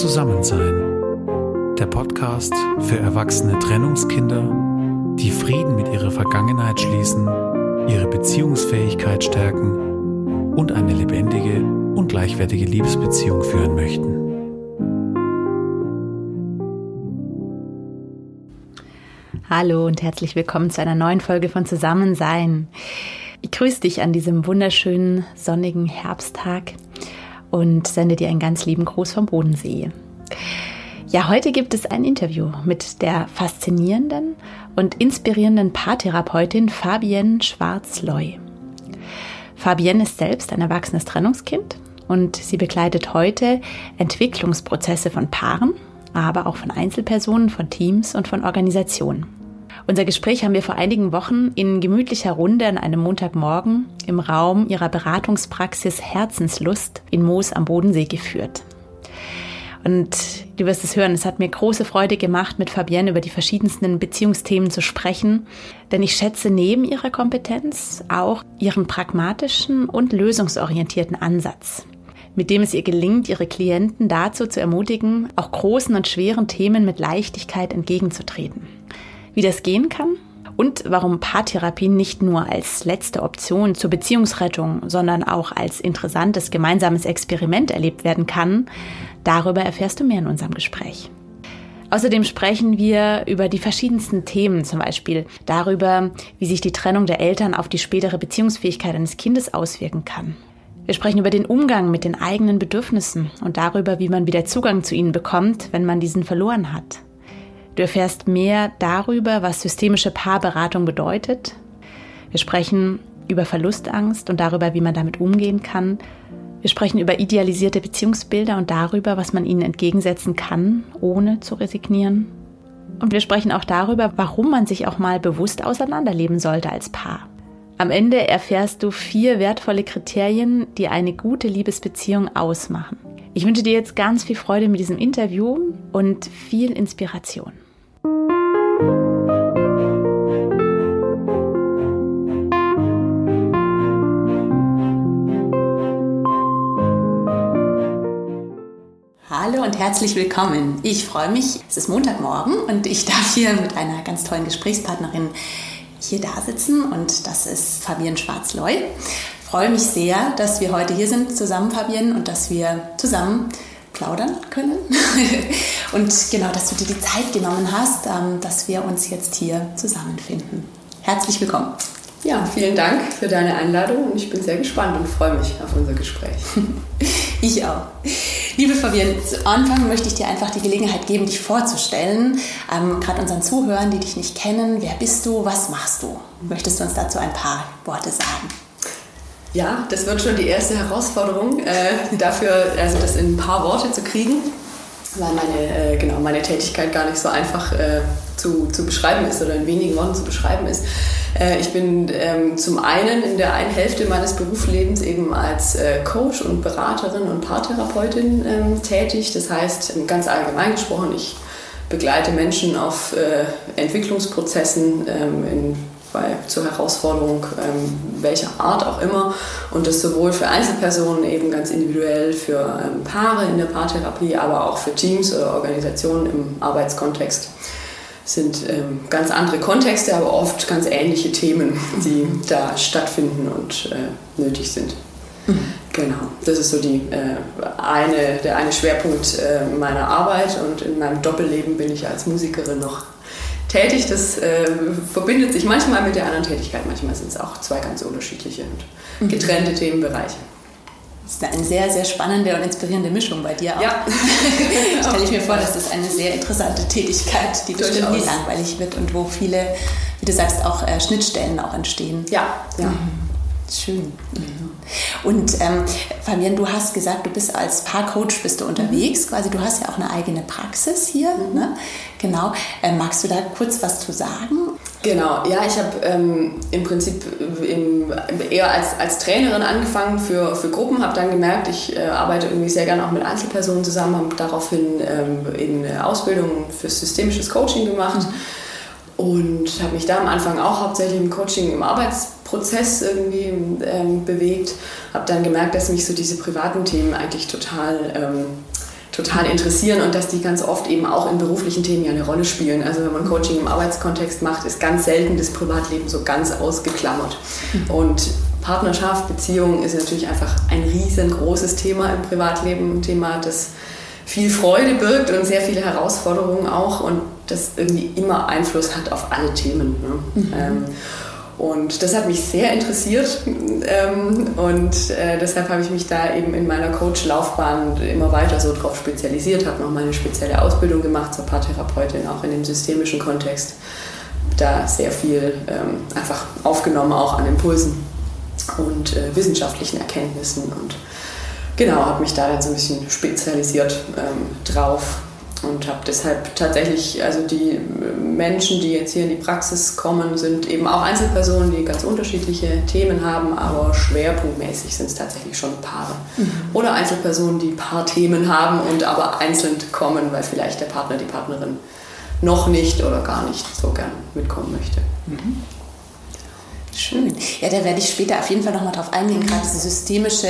Zusammensein. Der Podcast für erwachsene Trennungskinder, die Frieden mit ihrer Vergangenheit schließen, ihre Beziehungsfähigkeit stärken und eine lebendige und gleichwertige Liebesbeziehung führen möchten. Hallo und herzlich willkommen zu einer neuen Folge von Zusammensein. Ich grüße dich an diesem wunderschönen sonnigen Herbsttag und sende dir einen ganz lieben Gruß vom Bodensee. Ja, heute gibt es ein Interview mit der faszinierenden und inspirierenden Paartherapeutin Fabienne Schwarz-Loy. Fabienne ist selbst ein erwachsenes Trennungskind und sie begleitet heute Entwicklungsprozesse von Paaren, aber auch von Einzelpersonen, von Teams und von Organisationen. Unser Gespräch haben wir vor einigen Wochen in gemütlicher Runde an einem Montagmorgen im Raum ihrer Beratungspraxis Herzenslust in Moos am Bodensee geführt. Und du wirst es hören, es hat mir große Freude gemacht, mit Fabienne über die verschiedensten Beziehungsthemen zu sprechen, denn ich schätze neben ihrer Kompetenz auch ihren pragmatischen und lösungsorientierten Ansatz, mit dem es ihr gelingt, ihre Klienten dazu zu ermutigen, auch großen und schweren Themen mit Leichtigkeit entgegenzutreten wie das gehen kann und warum Paartherapie nicht nur als letzte Option zur Beziehungsrettung, sondern auch als interessantes gemeinsames Experiment erlebt werden kann, darüber erfährst du mehr in unserem Gespräch. Außerdem sprechen wir über die verschiedensten Themen, zum Beispiel darüber, wie sich die Trennung der Eltern auf die spätere Beziehungsfähigkeit eines Kindes auswirken kann. Wir sprechen über den Umgang mit den eigenen Bedürfnissen und darüber, wie man wieder Zugang zu ihnen bekommt, wenn man diesen verloren hat. Du erfährst mehr darüber, was systemische Paarberatung bedeutet. Wir sprechen über Verlustangst und darüber, wie man damit umgehen kann. Wir sprechen über idealisierte Beziehungsbilder und darüber, was man ihnen entgegensetzen kann, ohne zu resignieren. Und wir sprechen auch darüber, warum man sich auch mal bewusst auseinanderleben sollte als Paar. Am Ende erfährst du vier wertvolle Kriterien, die eine gute Liebesbeziehung ausmachen. Ich wünsche dir jetzt ganz viel Freude mit diesem Interview und viel Inspiration. Und herzlich willkommen. Ich freue mich, es ist Montagmorgen und ich darf hier mit einer ganz tollen Gesprächspartnerin hier da sitzen und das ist Fabienne Schwarz-Loy. Ich freue mich sehr, dass wir heute hier sind zusammen, Fabienne, und dass wir zusammen plaudern können. und genau, dass du dir die Zeit genommen hast, ähm, dass wir uns jetzt hier zusammenfinden. Herzlich willkommen. Ja, vielen Dank für deine Einladung und ich bin sehr gespannt und freue mich auf unser Gespräch. ich auch. Liebe Fabienne, zu Anfang möchte ich dir einfach die Gelegenheit geben, dich vorzustellen. Ähm, Gerade unseren Zuhörern, die dich nicht kennen. Wer bist du? Was machst du? Möchtest du uns dazu ein paar Worte sagen? Ja, das wird schon die erste Herausforderung, äh, dafür, also das in ein paar Worte zu kriegen, weil meine, äh, genau, meine Tätigkeit gar nicht so einfach äh, zu, zu beschreiben ist oder in wenigen Worten zu beschreiben ist. Äh, ich bin ähm, zum einen in der einen Hälfte meines Berufslebens eben als äh, Coach und Beraterin und Paartherapeutin ähm, tätig. Das heißt, ganz allgemein gesprochen, ich begleite Menschen auf äh, Entwicklungsprozessen ähm, in bei, zur Herausforderung ähm, welcher Art auch immer. Und das sowohl für Einzelpersonen eben ganz individuell, für ähm, Paare in der Paartherapie, aber auch für Teams oder Organisationen im Arbeitskontext. Das sind ähm, ganz andere Kontexte, aber oft ganz ähnliche Themen, die da stattfinden und äh, nötig sind. Mhm. Genau, das ist so die, äh, eine, der eine Schwerpunkt äh, meiner Arbeit und in meinem Doppelleben bin ich als Musikerin noch tätig. Das äh, verbindet sich manchmal mit der anderen Tätigkeit, manchmal sind es auch zwei ganz unterschiedliche und mhm. getrennte mhm. Themenbereiche. Das ist eine sehr, sehr spannende und inspirierende Mischung bei dir auch. Ja. Stelle ich mir vor, das ist eine sehr interessante Tätigkeit, die bestimmt nie langweilig wird und wo viele, wie du sagst, auch äh, Schnittstellen auch entstehen. Ja, ja. Mhm. Schön. Mhm. Und ähm, Fabian, du hast gesagt, du bist als Paarcoach bist du unterwegs, quasi. Du hast ja auch eine eigene Praxis hier. Mhm. Ne? Genau. Ähm, magst du da kurz was zu sagen? Genau, ja, ich habe ähm, im Prinzip im, eher als, als Trainerin angefangen für, für Gruppen, habe dann gemerkt, ich äh, arbeite irgendwie sehr gerne auch mit Einzelpersonen zusammen, habe daraufhin ähm, in Ausbildung für systemisches Coaching gemacht. Mhm und habe mich da am Anfang auch hauptsächlich im Coaching im Arbeitsprozess irgendwie ähm, bewegt. Habe dann gemerkt, dass mich so diese privaten Themen eigentlich total ähm, total interessieren und dass die ganz oft eben auch in beruflichen Themen ja eine Rolle spielen. Also wenn man Coaching im Arbeitskontext macht, ist ganz selten das Privatleben so ganz ausgeklammert. Und Partnerschaft, Beziehung ist natürlich einfach ein riesengroßes Thema im Privatleben, ein Thema, das viel Freude birgt und sehr viele Herausforderungen auch und das irgendwie immer Einfluss hat auf alle Themen. Ne? Mhm. Ähm, und das hat mich sehr interessiert ähm, und äh, deshalb habe ich mich da eben in meiner Coach-Laufbahn immer weiter so drauf spezialisiert, habe noch meine spezielle Ausbildung gemacht zur Paartherapeutin, auch in dem systemischen Kontext. Da sehr viel ähm, einfach aufgenommen, auch an Impulsen und äh, wissenschaftlichen Erkenntnissen und genau, habe mich da dann so ein bisschen spezialisiert ähm, drauf und habe deshalb tatsächlich, also die Menschen, die jetzt hier in die Praxis kommen, sind eben auch Einzelpersonen, die ganz unterschiedliche Themen haben, aber schwerpunktmäßig sind es tatsächlich schon Paare. Mhm. Oder Einzelpersonen, die Paarthemen haben und aber einzeln kommen, weil vielleicht der Partner, die Partnerin noch nicht oder gar nicht so gern mitkommen möchte. Mhm. Schön. Ja, da werde ich später auf jeden Fall nochmal drauf eingehen, mhm. gerade diese systemische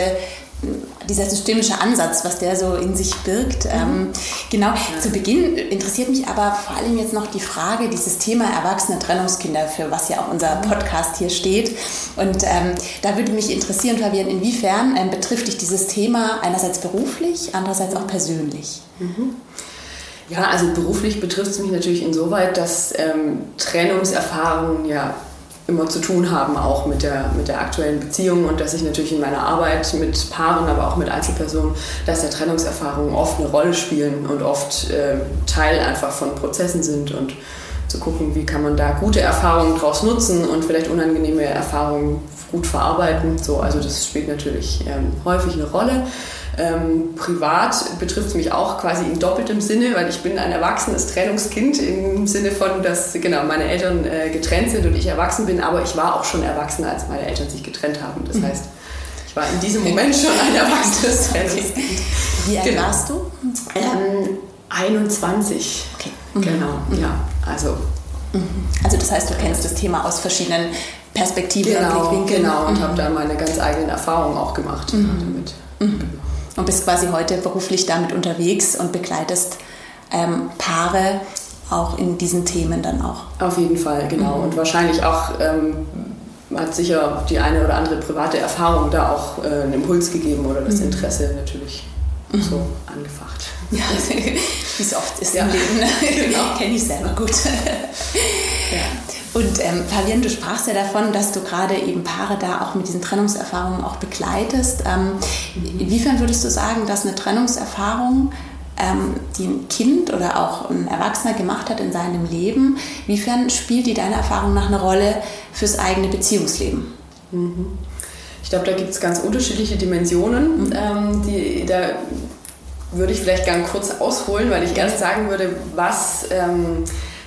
dieser systemische Ansatz, was der so in sich birgt. Mhm. Ähm, genau, ja. zu Beginn interessiert mich aber vor allem jetzt noch die Frage, dieses Thema erwachsene Trennungskinder, für was ja auch unser mhm. Podcast hier steht. Und ähm, da würde mich interessieren, Fabian, inwiefern ähm, betrifft dich dieses Thema einerseits beruflich, andererseits auch persönlich? Mhm. Ja, also beruflich betrifft es mich natürlich insoweit, dass ähm, Trennungserfahrungen ja immer zu tun haben, auch mit der, mit der aktuellen Beziehung und dass ich natürlich in meiner Arbeit mit Paaren, aber auch mit Einzelpersonen, dass ja Trennungserfahrungen oft eine Rolle spielen und oft äh, Teil einfach von Prozessen sind und zu gucken, wie kann man da gute Erfahrungen daraus nutzen und vielleicht unangenehme Erfahrungen gut verarbeiten. So, also das spielt natürlich ähm, häufig eine Rolle. Ähm, privat betrifft es mich auch quasi in doppeltem Sinne, weil ich bin ein erwachsenes Trennungskind im Sinne von, dass genau meine Eltern äh, getrennt sind und ich erwachsen bin, aber ich war auch schon erwachsen, als meine Eltern sich getrennt haben. Das mhm. heißt, ich war in diesem Moment schon ein erwachsenes Trennungskind. Wie alt genau. warst du? Ähm, 21. Okay. Mhm. Genau, mhm. ja. Also, mhm. also das heißt, du kennst das Thema aus verschiedenen Perspektiven genau, und Blickwinkeln. Genau, und mhm. habe da meine ganz eigenen Erfahrungen auch gemacht mhm. damit. Und bist quasi heute beruflich damit unterwegs und begleitest ähm, Paare auch in diesen Themen dann auch. Auf jeden Fall, genau. Mhm. Und wahrscheinlich auch ähm, hat sicher die eine oder andere private Erfahrung da auch äh, einen Impuls gegeben oder das mhm. Interesse natürlich mhm. so angefacht. Ja, wie es oft ist ja. im Leben. Ne? genau. Kenne ich selber gut. ja. Und ähm, Fabian, du sprachst ja davon, dass du gerade eben Paare da auch mit diesen Trennungserfahrungen auch begleitest. Ähm, inwiefern würdest du sagen, dass eine Trennungserfahrung, ähm, die ein Kind oder auch ein Erwachsener gemacht hat in seinem Leben, inwiefern spielt die deiner Erfahrung nach eine Rolle fürs eigene Beziehungsleben? Mhm. Ich glaube, da gibt es ganz unterschiedliche Dimensionen. Mhm. Ähm, die, da würde ich vielleicht gerne kurz ausholen, weil ich erst sagen würde, was ähm,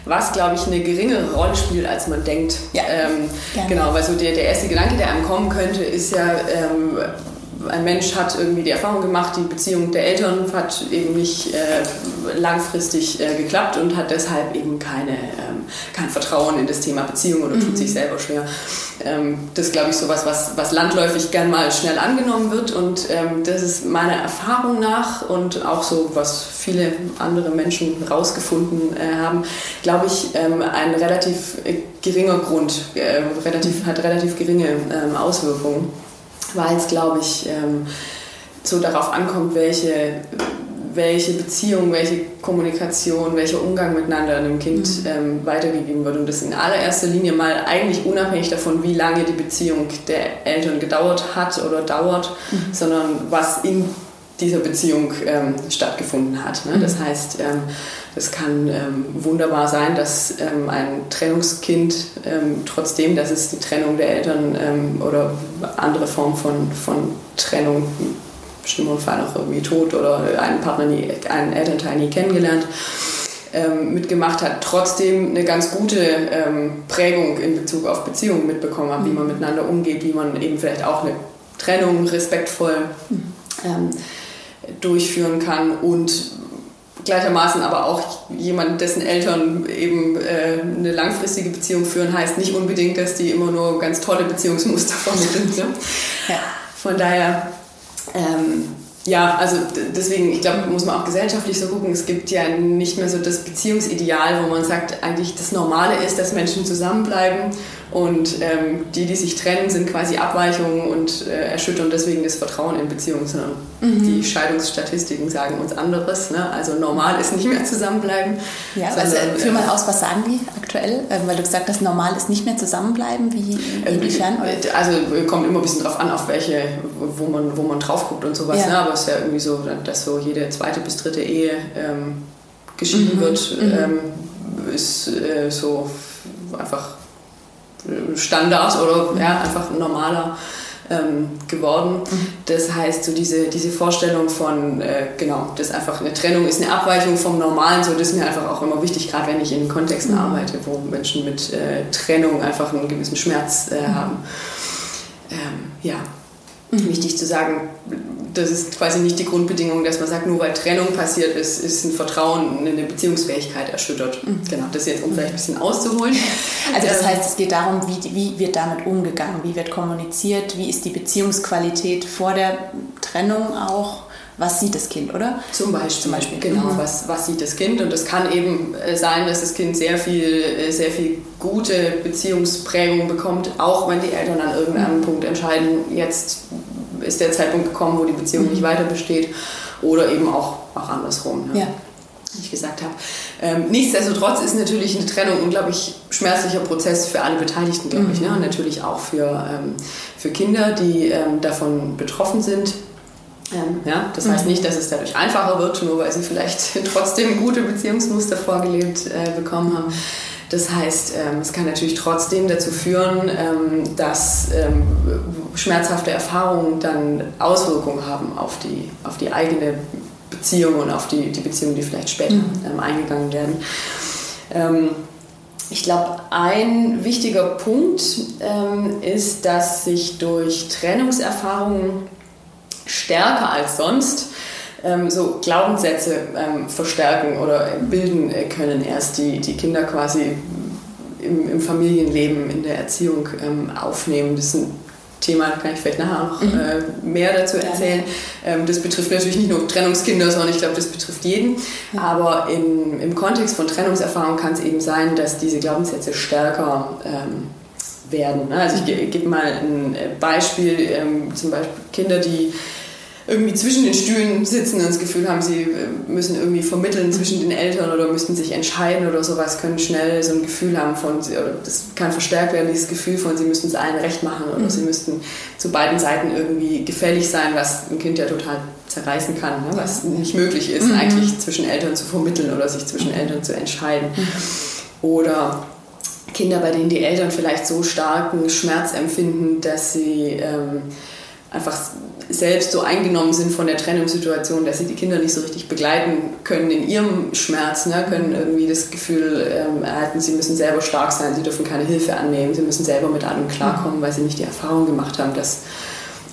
was, glaube ich, eine geringere Rolle spielt, als man denkt. Ja. Ähm, genau, weil so der, der erste Gedanke, der einem kommen könnte, ist ja, ähm, ein Mensch hat irgendwie die Erfahrung gemacht, die Beziehung der Eltern hat eben nicht äh, langfristig äh, geklappt und hat deshalb eben keine, ähm, kein Vertrauen in das Thema Beziehung oder mhm. tut sich selber schwer. Ähm, das ist, glaube ich, so was, was landläufig gern mal schnell angenommen wird und ähm, das ist meiner Erfahrung nach und auch so, was viele andere Menschen rausgefunden äh, haben, glaube ich, ähm, ein relativ geringer Grund, äh, relativ, hat relativ geringe ähm, Auswirkungen weil es, glaube ich, ähm, so darauf ankommt, welche, welche Beziehung, welche Kommunikation, welcher Umgang miteinander einem Kind mhm. ähm, weitergegeben wird. Und das in allererster Linie mal eigentlich unabhängig davon, wie lange die Beziehung der Eltern gedauert hat oder dauert, mhm. sondern was in dieser Beziehung ähm, stattgefunden hat. Ne? Das mhm. heißt, ähm, es kann ähm, wunderbar sein, dass ähm, ein Trennungskind, ähm, trotzdem, dass es die Trennung der Eltern ähm, oder andere Form von, von Trennung, im bestimmten Fall auch irgendwie Tod oder einen Partner, nie, einen Elternteil nie kennengelernt, ähm, mitgemacht hat, trotzdem eine ganz gute ähm, Prägung in Bezug auf Beziehungen mitbekommen hat, wie man miteinander umgeht, wie man eben vielleicht auch eine Trennung respektvoll mhm. Durchführen kann und gleichermaßen aber auch jemand, dessen Eltern eben äh, eine langfristige Beziehung führen, heißt nicht unbedingt, dass die immer nur ganz tolle Beziehungsmuster vermitteln. Ne? Ja. Von daher, ähm, ja, also deswegen, ich glaube, muss man auch gesellschaftlich so gucken. Es gibt ja nicht mehr so das Beziehungsideal, wo man sagt, eigentlich das Normale ist, dass Menschen zusammenbleiben und ähm, die, die sich trennen, sind quasi Abweichungen und äh, erschüttern deswegen das Vertrauen in Beziehungen, sondern mhm. die Scheidungsstatistiken sagen uns anderes. Ne? Also normal ist nicht mehr zusammenbleiben. Ja, also führ mal aus, was sagen die aktuell? Ähm, weil du gesagt hast, normal ist nicht mehr zusammenbleiben. Wie, inwiefern? Äh, also kommt immer ein bisschen drauf an, auf welche, wo man, wo man drauf guckt und sowas. Ja. Ne? Aber es ist ja irgendwie so, dass so jede zweite bis dritte Ehe ähm, geschieden mhm. wird, mhm. ähm, ist äh, so einfach Standard oder ja, einfach ein normaler ähm, geworden. Mhm. Das heißt, so diese, diese Vorstellung von, äh, genau, das einfach eine Trennung ist eine Abweichung vom Normalen, so das ist mir einfach auch immer wichtig, gerade wenn ich in Kontexten mhm. arbeite, wo Menschen mit äh, Trennung einfach einen gewissen Schmerz äh, mhm. haben. Ähm, ja, Mhm. Wichtig zu sagen, das ist quasi nicht die Grundbedingung, dass man sagt, nur weil Trennung passiert ist, ist ein Vertrauen, eine Beziehungsfähigkeit erschüttert. Mhm. Genau, das jetzt, um vielleicht ein bisschen auszuholen. Also das ähm, heißt, es geht darum, wie, wie wird damit umgegangen, wie wird kommuniziert, wie ist die Beziehungsqualität vor der Trennung auch was sieht das Kind, oder? Zum Beispiel, Zum Beispiel. genau, mhm. was, was sieht das Kind? Und es kann eben äh, sein, dass das Kind sehr viel, äh, sehr viel gute Beziehungsprägung bekommt, auch wenn die Eltern an irgendeinem mhm. Punkt entscheiden, jetzt ist der Zeitpunkt gekommen, wo die Beziehung mhm. nicht weiter besteht oder eben auch, auch andersrum. Ja. ja. Wie ich gesagt habe. Ähm, nichtsdestotrotz ist natürlich eine Trennung ein unglaublich schmerzlicher Prozess für alle Beteiligten, glaube ich. Ne? Und natürlich auch für, ähm, für Kinder, die ähm, davon betroffen sind. Ja, das heißt mhm. nicht, dass es dadurch einfacher wird, nur weil sie vielleicht trotzdem gute Beziehungsmuster vorgelebt äh, bekommen haben. Das heißt, ähm, es kann natürlich trotzdem dazu führen, ähm, dass ähm, schmerzhafte Erfahrungen dann Auswirkungen haben auf die, auf die eigene Beziehung und auf die, die Beziehungen, die vielleicht später mhm. Ähm, eingegangen werden. Ähm, ich glaube, ein wichtiger Punkt ähm, ist, dass sich durch Trennungserfahrungen stärker als sonst ähm, so Glaubenssätze ähm, verstärken oder bilden äh, können erst die, die Kinder quasi im, im Familienleben, in der Erziehung ähm, aufnehmen. Das ist ein Thema, da kann ich vielleicht nachher noch mhm. äh, mehr dazu erzählen. Ähm, das betrifft natürlich nicht nur Trennungskinder, sondern ich glaube, das betrifft jeden. Aber im, im Kontext von Trennungserfahrung kann es eben sein, dass diese Glaubenssätze stärker ähm, werden. Ne? Also ich gebe mal ein äh, Beispiel, ähm, zum Beispiel Kinder, die irgendwie zwischen den Stühlen sitzen und das Gefühl haben, sie äh, müssen irgendwie vermitteln zwischen den Eltern oder müssten sich entscheiden oder sowas, können schnell so ein Gefühl haben von, oder das kann verstärkt werden, dieses Gefühl von, sie müssten es allen recht machen oder mhm. sie müssten zu beiden Seiten irgendwie gefällig sein, was ein Kind ja total zerreißen kann, ne? was nicht möglich ist, mhm. eigentlich zwischen Eltern zu vermitteln oder sich zwischen mhm. Eltern zu entscheiden. Mhm. Oder Kinder, bei denen die Eltern vielleicht so starken Schmerz empfinden, dass sie ähm, einfach selbst so eingenommen sind von der Trennungssituation, dass sie die Kinder nicht so richtig begleiten können in ihrem Schmerz, ne? können irgendwie das Gefühl ähm, erhalten, sie müssen selber stark sein, sie dürfen keine Hilfe annehmen, sie müssen selber mit allem klarkommen, weil sie nicht die Erfahrung gemacht haben, dass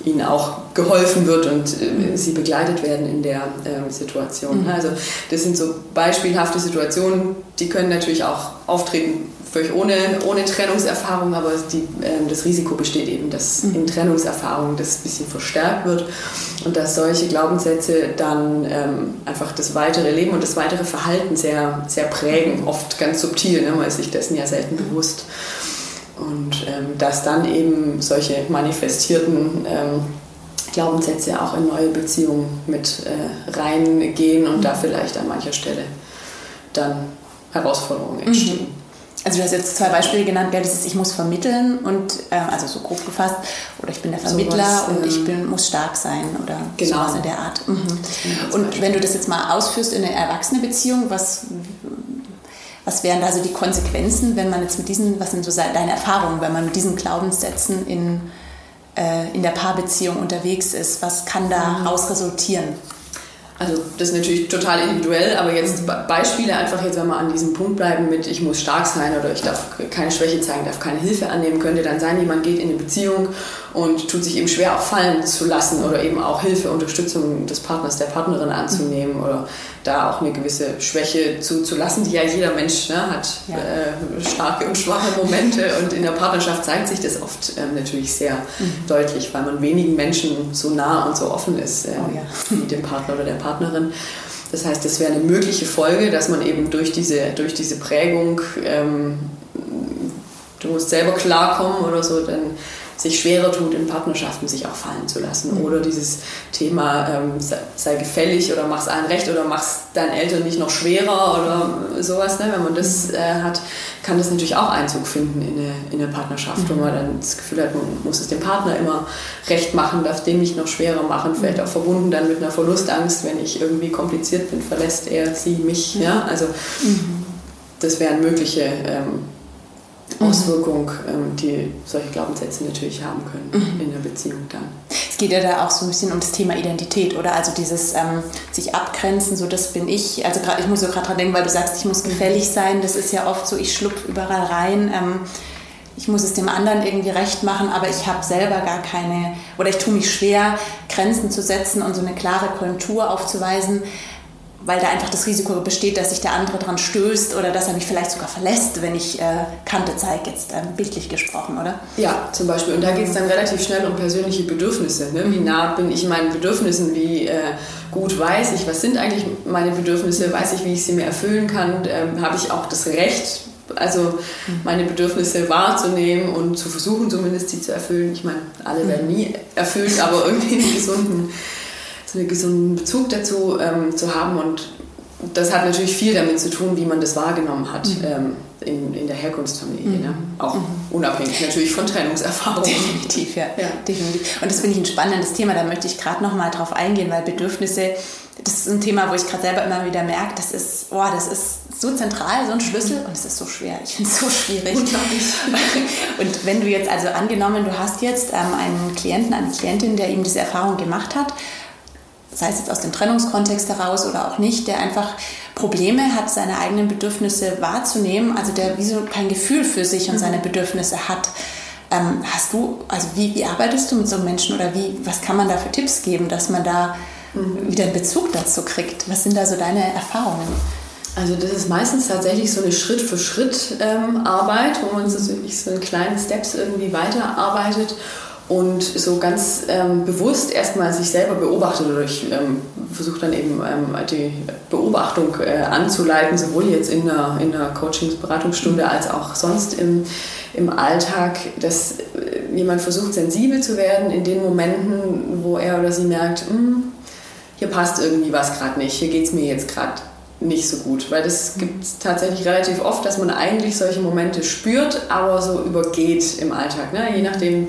ihnen auch geholfen wird und äh, sie begleitet werden in der äh, Situation. Mhm. Also das sind so beispielhafte Situationen, die können natürlich auch auftreten, völlig ohne, ohne Trennungserfahrung, aber die, äh, das Risiko besteht eben, dass mhm. in Trennungserfahrung das ein bisschen verstärkt wird und dass solche Glaubenssätze dann ähm, einfach das weitere Leben und das weitere Verhalten sehr, sehr prägen, oft ganz subtil, ne? man ist sich dessen ja selten bewusst. Und ähm, dass dann eben solche manifestierten ähm, Glaubenssätze auch in neue Beziehungen mit äh, reingehen und mhm. da vielleicht an mancher Stelle dann Herausforderungen entstehen. Mhm. Also du hast jetzt zwei Beispiele genannt? Das ist, ich muss vermitteln und äh, also so grob gefasst, oder ich bin der Vermittler so was, und ich ähm, bin, muss stark sein oder genau. sowas in der Art. Mhm. Und wenn du das jetzt mal ausführst in eine erwachsene Beziehung, was, was wären da so die Konsequenzen, wenn man jetzt mit diesen, was sind so deine Erfahrungen, wenn man mit diesen Glaubenssätzen in, äh, in der Paarbeziehung unterwegs ist? Was kann daraus mhm. resultieren? Also das ist natürlich total individuell, aber jetzt Beispiele einfach jetzt, wenn wir an diesem Punkt bleiben mit ich muss stark sein oder ich darf keine Schwäche zeigen, darf keine Hilfe annehmen, könnte dann sein, jemand geht in eine Beziehung und tut sich eben schwer auch fallen zu lassen oder eben auch Hilfe, Unterstützung des Partners, der Partnerin anzunehmen oder da auch eine gewisse Schwäche zuzulassen, die ja jeder Mensch ne, hat, ja. äh, starke und schwache Momente und in der Partnerschaft zeigt sich das oft ähm, natürlich sehr mhm. deutlich, weil man wenigen Menschen so nah und so offen ist, ähm, oh, ja. wie dem Partner oder der Partnerin. Das heißt, das wäre eine mögliche Folge, dass man eben durch diese, durch diese Prägung, ähm, du musst selber klarkommen oder so, dann sich schwerer tut, in Partnerschaften sich auch fallen zu lassen. Mhm. Oder dieses Thema, ähm, sei gefällig oder mach's allen recht oder mach's deinen Eltern nicht noch schwerer oder sowas. Ne? Wenn man das mhm. äh, hat, kann das natürlich auch Einzug finden in eine, in eine Partnerschaft, mhm. wo man dann das Gefühl hat, man muss es dem Partner immer recht machen, darf dem nicht noch schwerer machen. Vielleicht mhm. auch verbunden dann mit einer Verlustangst, wenn ich irgendwie kompliziert bin, verlässt er, sie, mich. Ja? Also das wären mögliche ähm. Auswirkung, ähm, die solche Glaubenssätze natürlich haben können mhm. in der Beziehung dann. Es geht ja da auch so ein bisschen um das Thema Identität, oder? Also dieses ähm, sich abgrenzen, so das bin ich. Also grad, ich muss so gerade dran denken, weil du sagst, ich muss mhm. gefällig sein. Das ist ja oft so, ich schlupf überall rein. Ähm, ich muss es dem anderen irgendwie recht machen, aber ich habe selber gar keine, oder ich tue mich schwer, Grenzen zu setzen und so eine klare Kontur aufzuweisen weil da einfach das Risiko besteht, dass sich der andere dran stößt oder dass er mich vielleicht sogar verlässt, wenn ich äh, Kante zeige, jetzt ähm, bildlich gesprochen, oder? Ja, zum Beispiel. Und da geht es dann relativ schnell um persönliche Bedürfnisse. Ne? Wie mhm. nah bin ich meinen Bedürfnissen? Wie äh, gut weiß ich, was sind eigentlich meine Bedürfnisse? Weiß ich, wie ich sie mir erfüllen kann? Ähm, Habe ich auch das Recht, also mhm. meine Bedürfnisse wahrzunehmen und zu versuchen, zumindest sie zu erfüllen? Ich meine, alle werden mhm. nie erfüllt, aber irgendwie einen gesunden so einen gesunden Bezug dazu ähm, zu haben. Und das hat natürlich viel damit zu tun, wie man das wahrgenommen hat mhm. ähm, in, in der Herkunftsfamilie. Ne? Mhm. Ne? Auch mhm. unabhängig natürlich von Trennungserfahrungen. Definitiv, ja. ja. Definitiv. Und das finde ich ein spannendes Thema. Da möchte ich gerade noch mal drauf eingehen, weil Bedürfnisse, das ist ein Thema, wo ich gerade selber immer wieder merke, das ist, oh, das ist so zentral, so ein Schlüssel und es ist so schwer. Ich finde es so schwierig. und wenn du jetzt, also angenommen, du hast jetzt ähm, einen Klienten, eine Klientin, der eben diese Erfahrung gemacht hat, sei es jetzt aus dem Trennungskontext heraus oder auch nicht, der einfach Probleme hat, seine eigenen Bedürfnisse wahrzunehmen, also der wie so kein Gefühl für sich und seine mhm. Bedürfnisse hat. Ähm, hast du, also wie, wie arbeitest du mit so einem Menschen oder wie, was kann man da für Tipps geben, dass man da mhm. wieder einen Bezug dazu kriegt? Was sind da so deine Erfahrungen? Also das ist meistens tatsächlich so eine Schritt-für-Schritt-Arbeit, ähm, wo man so wirklich so in kleinen Steps irgendwie weiterarbeitet und so ganz ähm, bewusst erstmal sich selber beobachtet oder ich ähm, versuche dann eben ähm, die Beobachtung äh, anzuleiten, sowohl jetzt in einer, in einer Coachings-Beratungsstunde als auch sonst im, im Alltag, dass äh, jemand versucht sensibel zu werden in den Momenten, wo er oder sie merkt, hm, hier passt irgendwie was gerade nicht, hier geht es mir jetzt gerade nicht so gut, weil das gibt es tatsächlich relativ oft, dass man eigentlich solche Momente spürt, aber so übergeht im Alltag. Ne? Je nachdem,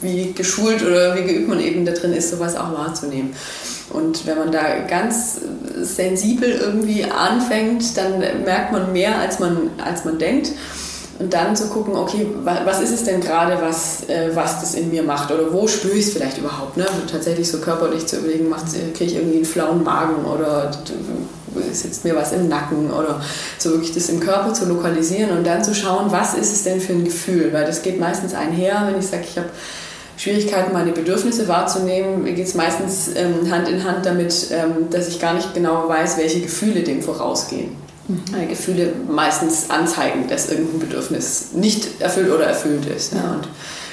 wie geschult oder wie geübt man eben da drin ist, sowas auch wahrzunehmen. Und wenn man da ganz sensibel irgendwie anfängt, dann merkt man mehr, als man, als man denkt. Und dann zu gucken, okay, was ist es denn gerade, was, äh, was das in mir macht? Oder wo spüre ich es vielleicht überhaupt? Ne? tatsächlich so körperlich zu überlegen, kriege ich irgendwie einen flauen Magen oder sitzt mir was im Nacken oder so wirklich das im Körper zu lokalisieren und dann zu schauen, was ist es denn für ein Gefühl? Weil das geht meistens einher, wenn ich sage, ich habe Schwierigkeiten, meine Bedürfnisse wahrzunehmen, geht es meistens ähm, Hand in Hand damit, ähm, dass ich gar nicht genau weiß, welche Gefühle dem vorausgehen. Mhm. Äh, Gefühle meistens anzeigen, dass irgendein Bedürfnis nicht erfüllt oder erfüllt ist. Ja. Ja. Und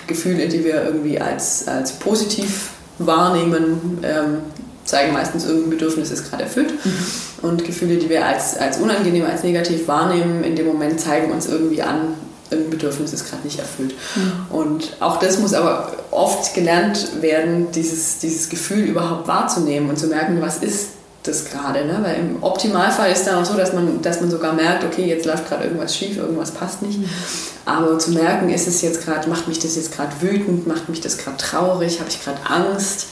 Gefühle, die wir irgendwie als, als positiv wahrnehmen, ähm, zeigen meistens, irgendein Bedürfnis ist gerade erfüllt. Mhm. Und Gefühle, die wir als, als unangenehm, als negativ wahrnehmen, in dem Moment zeigen uns irgendwie an, irgendein Bedürfnis ist gerade nicht erfüllt. Mhm. Und auch das muss aber oft gelernt werden, dieses, dieses Gefühl überhaupt wahrzunehmen und zu merken, was ist das gerade. Ne? Weil im Optimalfall ist dann auch so, dass man, dass man sogar merkt, okay, jetzt läuft gerade irgendwas schief, irgendwas passt nicht. Mhm. Aber zu merken, ist es jetzt gerade, macht mich das jetzt gerade wütend, macht mich das gerade traurig, habe ich gerade Angst,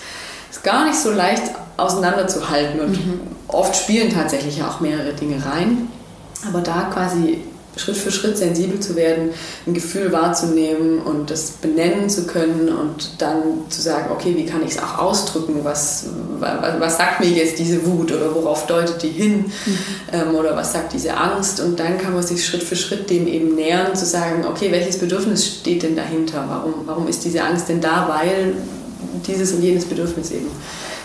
ist gar nicht so leicht auseinanderzuhalten. Und mhm. oft spielen tatsächlich auch mehrere Dinge rein. Aber da quasi Schritt für Schritt sensibel zu werden, ein Gefühl wahrzunehmen und das benennen zu können und dann zu sagen, okay, wie kann ich es auch ausdrücken, was, was, was, sagt mir jetzt diese Wut oder worauf deutet die hin mhm. ähm, oder was sagt diese Angst und dann kann man sich Schritt für Schritt dem eben nähern, zu sagen, okay, welches Bedürfnis steht denn dahinter, warum, warum ist diese Angst denn da, weil dieses und jenes Bedürfnis eben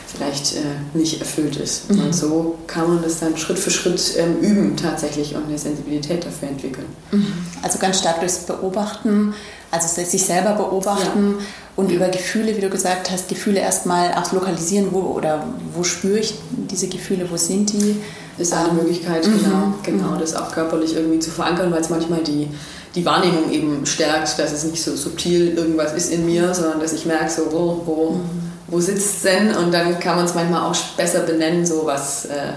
vielleicht äh, nicht erfüllt ist. Mhm. Und so kann man das dann Schritt für Schritt ähm, üben tatsächlich und eine Sensibilität dafür entwickeln. Mhm. Also ganz stark durchs Beobachten, also sich selber beobachten ja. und über Gefühle, wie du gesagt hast, Gefühle erstmal auch lokalisieren, wo oder wo spüre ich diese Gefühle, wo sind die? Ist eine ähm, Möglichkeit, mhm. genau, genau, mhm. das auch körperlich irgendwie zu verankern, weil es manchmal die die Wahrnehmung eben stärkt, dass es nicht so subtil irgendwas ist in mir, sondern dass ich merke, so, wo, wo, wo sitzt es denn? Und dann kann man es manchmal auch besser benennen, so was, äh,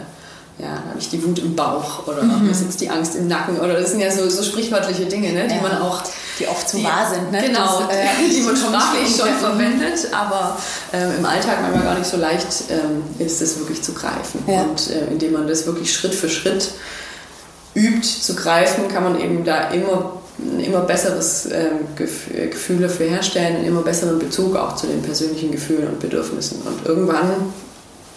ja, habe ich die Wut im Bauch oder mhm. mir sitzt die Angst im Nacken oder das sind ja so, so sprichwörtliche Dinge, ne, die ja. man auch die oft so die, wahr sind, ne? Genau, das, äh, die man sprachlich schon verwendet, aber äh, im Alltag manchmal gar nicht so leicht ähm, ist, es wirklich zu greifen. Ja. Und äh, indem man das wirklich Schritt für Schritt übt zu greifen, kann man eben da immer immer besseres ähm, Gefühl dafür herstellen, einen immer besseren Bezug auch zu den persönlichen Gefühlen und Bedürfnissen. Und irgendwann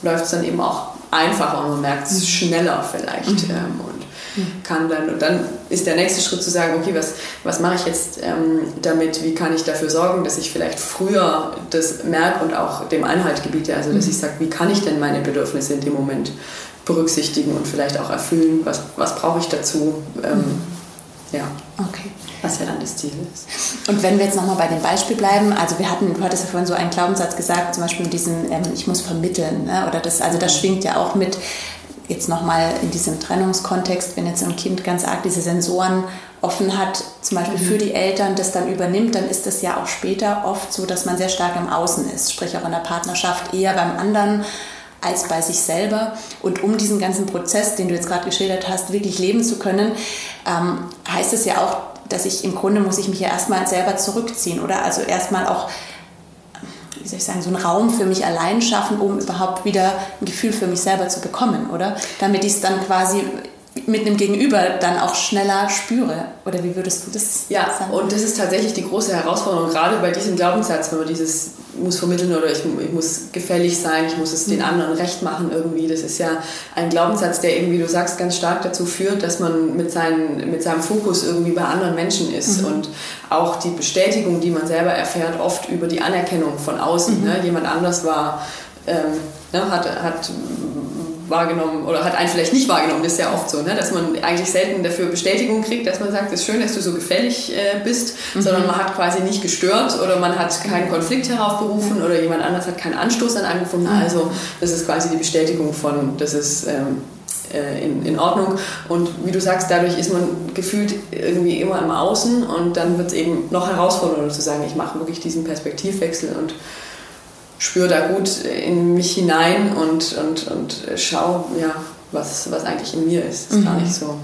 läuft es dann eben auch einfacher und man merkt es mhm. schneller vielleicht. Mhm. Ähm, und mhm. kann dann, und dann ist der nächste Schritt zu sagen, okay, was, was mache ich jetzt ähm, damit, wie kann ich dafür sorgen, dass ich vielleicht früher das merke und auch dem Einhalt gebiete, also dass mhm. ich sage, wie kann ich denn meine Bedürfnisse in dem Moment berücksichtigen und vielleicht auch erfüllen, was, was brauche ich dazu. Ähm. Ja. Okay. Was ja dann das Ziel ist. Und wenn wir jetzt nochmal bei dem Beispiel bleiben, also wir hatten, du hattest ja vorhin so einen Glaubenssatz gesagt, zum Beispiel mit diesem, ähm, ich muss vermitteln, ne? oder das, also das schwingt ja auch mit, jetzt nochmal in diesem Trennungskontext, wenn jetzt ein Kind ganz arg diese Sensoren offen hat, zum Beispiel mhm. für die Eltern, das dann übernimmt, dann ist das ja auch später oft so, dass man sehr stark im Außen ist, sprich auch in der Partnerschaft eher beim anderen als bei sich selber. Und um diesen ganzen Prozess, den du jetzt gerade geschildert hast, wirklich leben zu können, ähm, heißt es ja auch, dass ich im Grunde muss ich mich ja erstmal selber zurückziehen oder also erstmal auch wie soll ich sagen, so einen Raum für mich allein schaffen, um überhaupt wieder ein Gefühl für mich selber zu bekommen, oder? Damit ich es dann quasi mit einem Gegenüber dann auch schneller spüre. Oder wie würdest du das ja, sagen? Ja, und das ist tatsächlich die große Herausforderung, gerade bei diesem Glaubenssatz, wenn man dieses muss vermitteln oder ich, ich muss gefällig sein, ich muss es den mhm. anderen recht machen irgendwie. Das ist ja ein Glaubenssatz, der eben, wie du sagst, ganz stark dazu führt, dass man mit, seinen, mit seinem Fokus irgendwie bei anderen Menschen ist. Mhm. Und auch die Bestätigung, die man selber erfährt, oft über die Anerkennung von außen. Mhm. Ne? Jemand anders war, ähm, ne, hat, hat wahrgenommen oder hat einen vielleicht nicht wahrgenommen, das ist ja oft so, ne? dass man eigentlich selten dafür Bestätigung kriegt, dass man sagt, es ist schön, dass du so gefällig äh, bist, mhm. sondern man hat quasi nicht gestört oder man hat keinen Konflikt heraufgerufen oder jemand anders hat keinen Anstoß an einem gefunden. Mhm. Also das ist quasi die Bestätigung von, das ist ähm, äh, in, in Ordnung. Und wie du sagst, dadurch ist man gefühlt irgendwie immer im Außen und dann wird es eben noch herausfordernder zu sagen, ich mache wirklich diesen Perspektivwechsel und spüre da gut in mich hinein und, und, und schaue, ja, was, was eigentlich in mir ist. Das ist mhm. gar nicht so,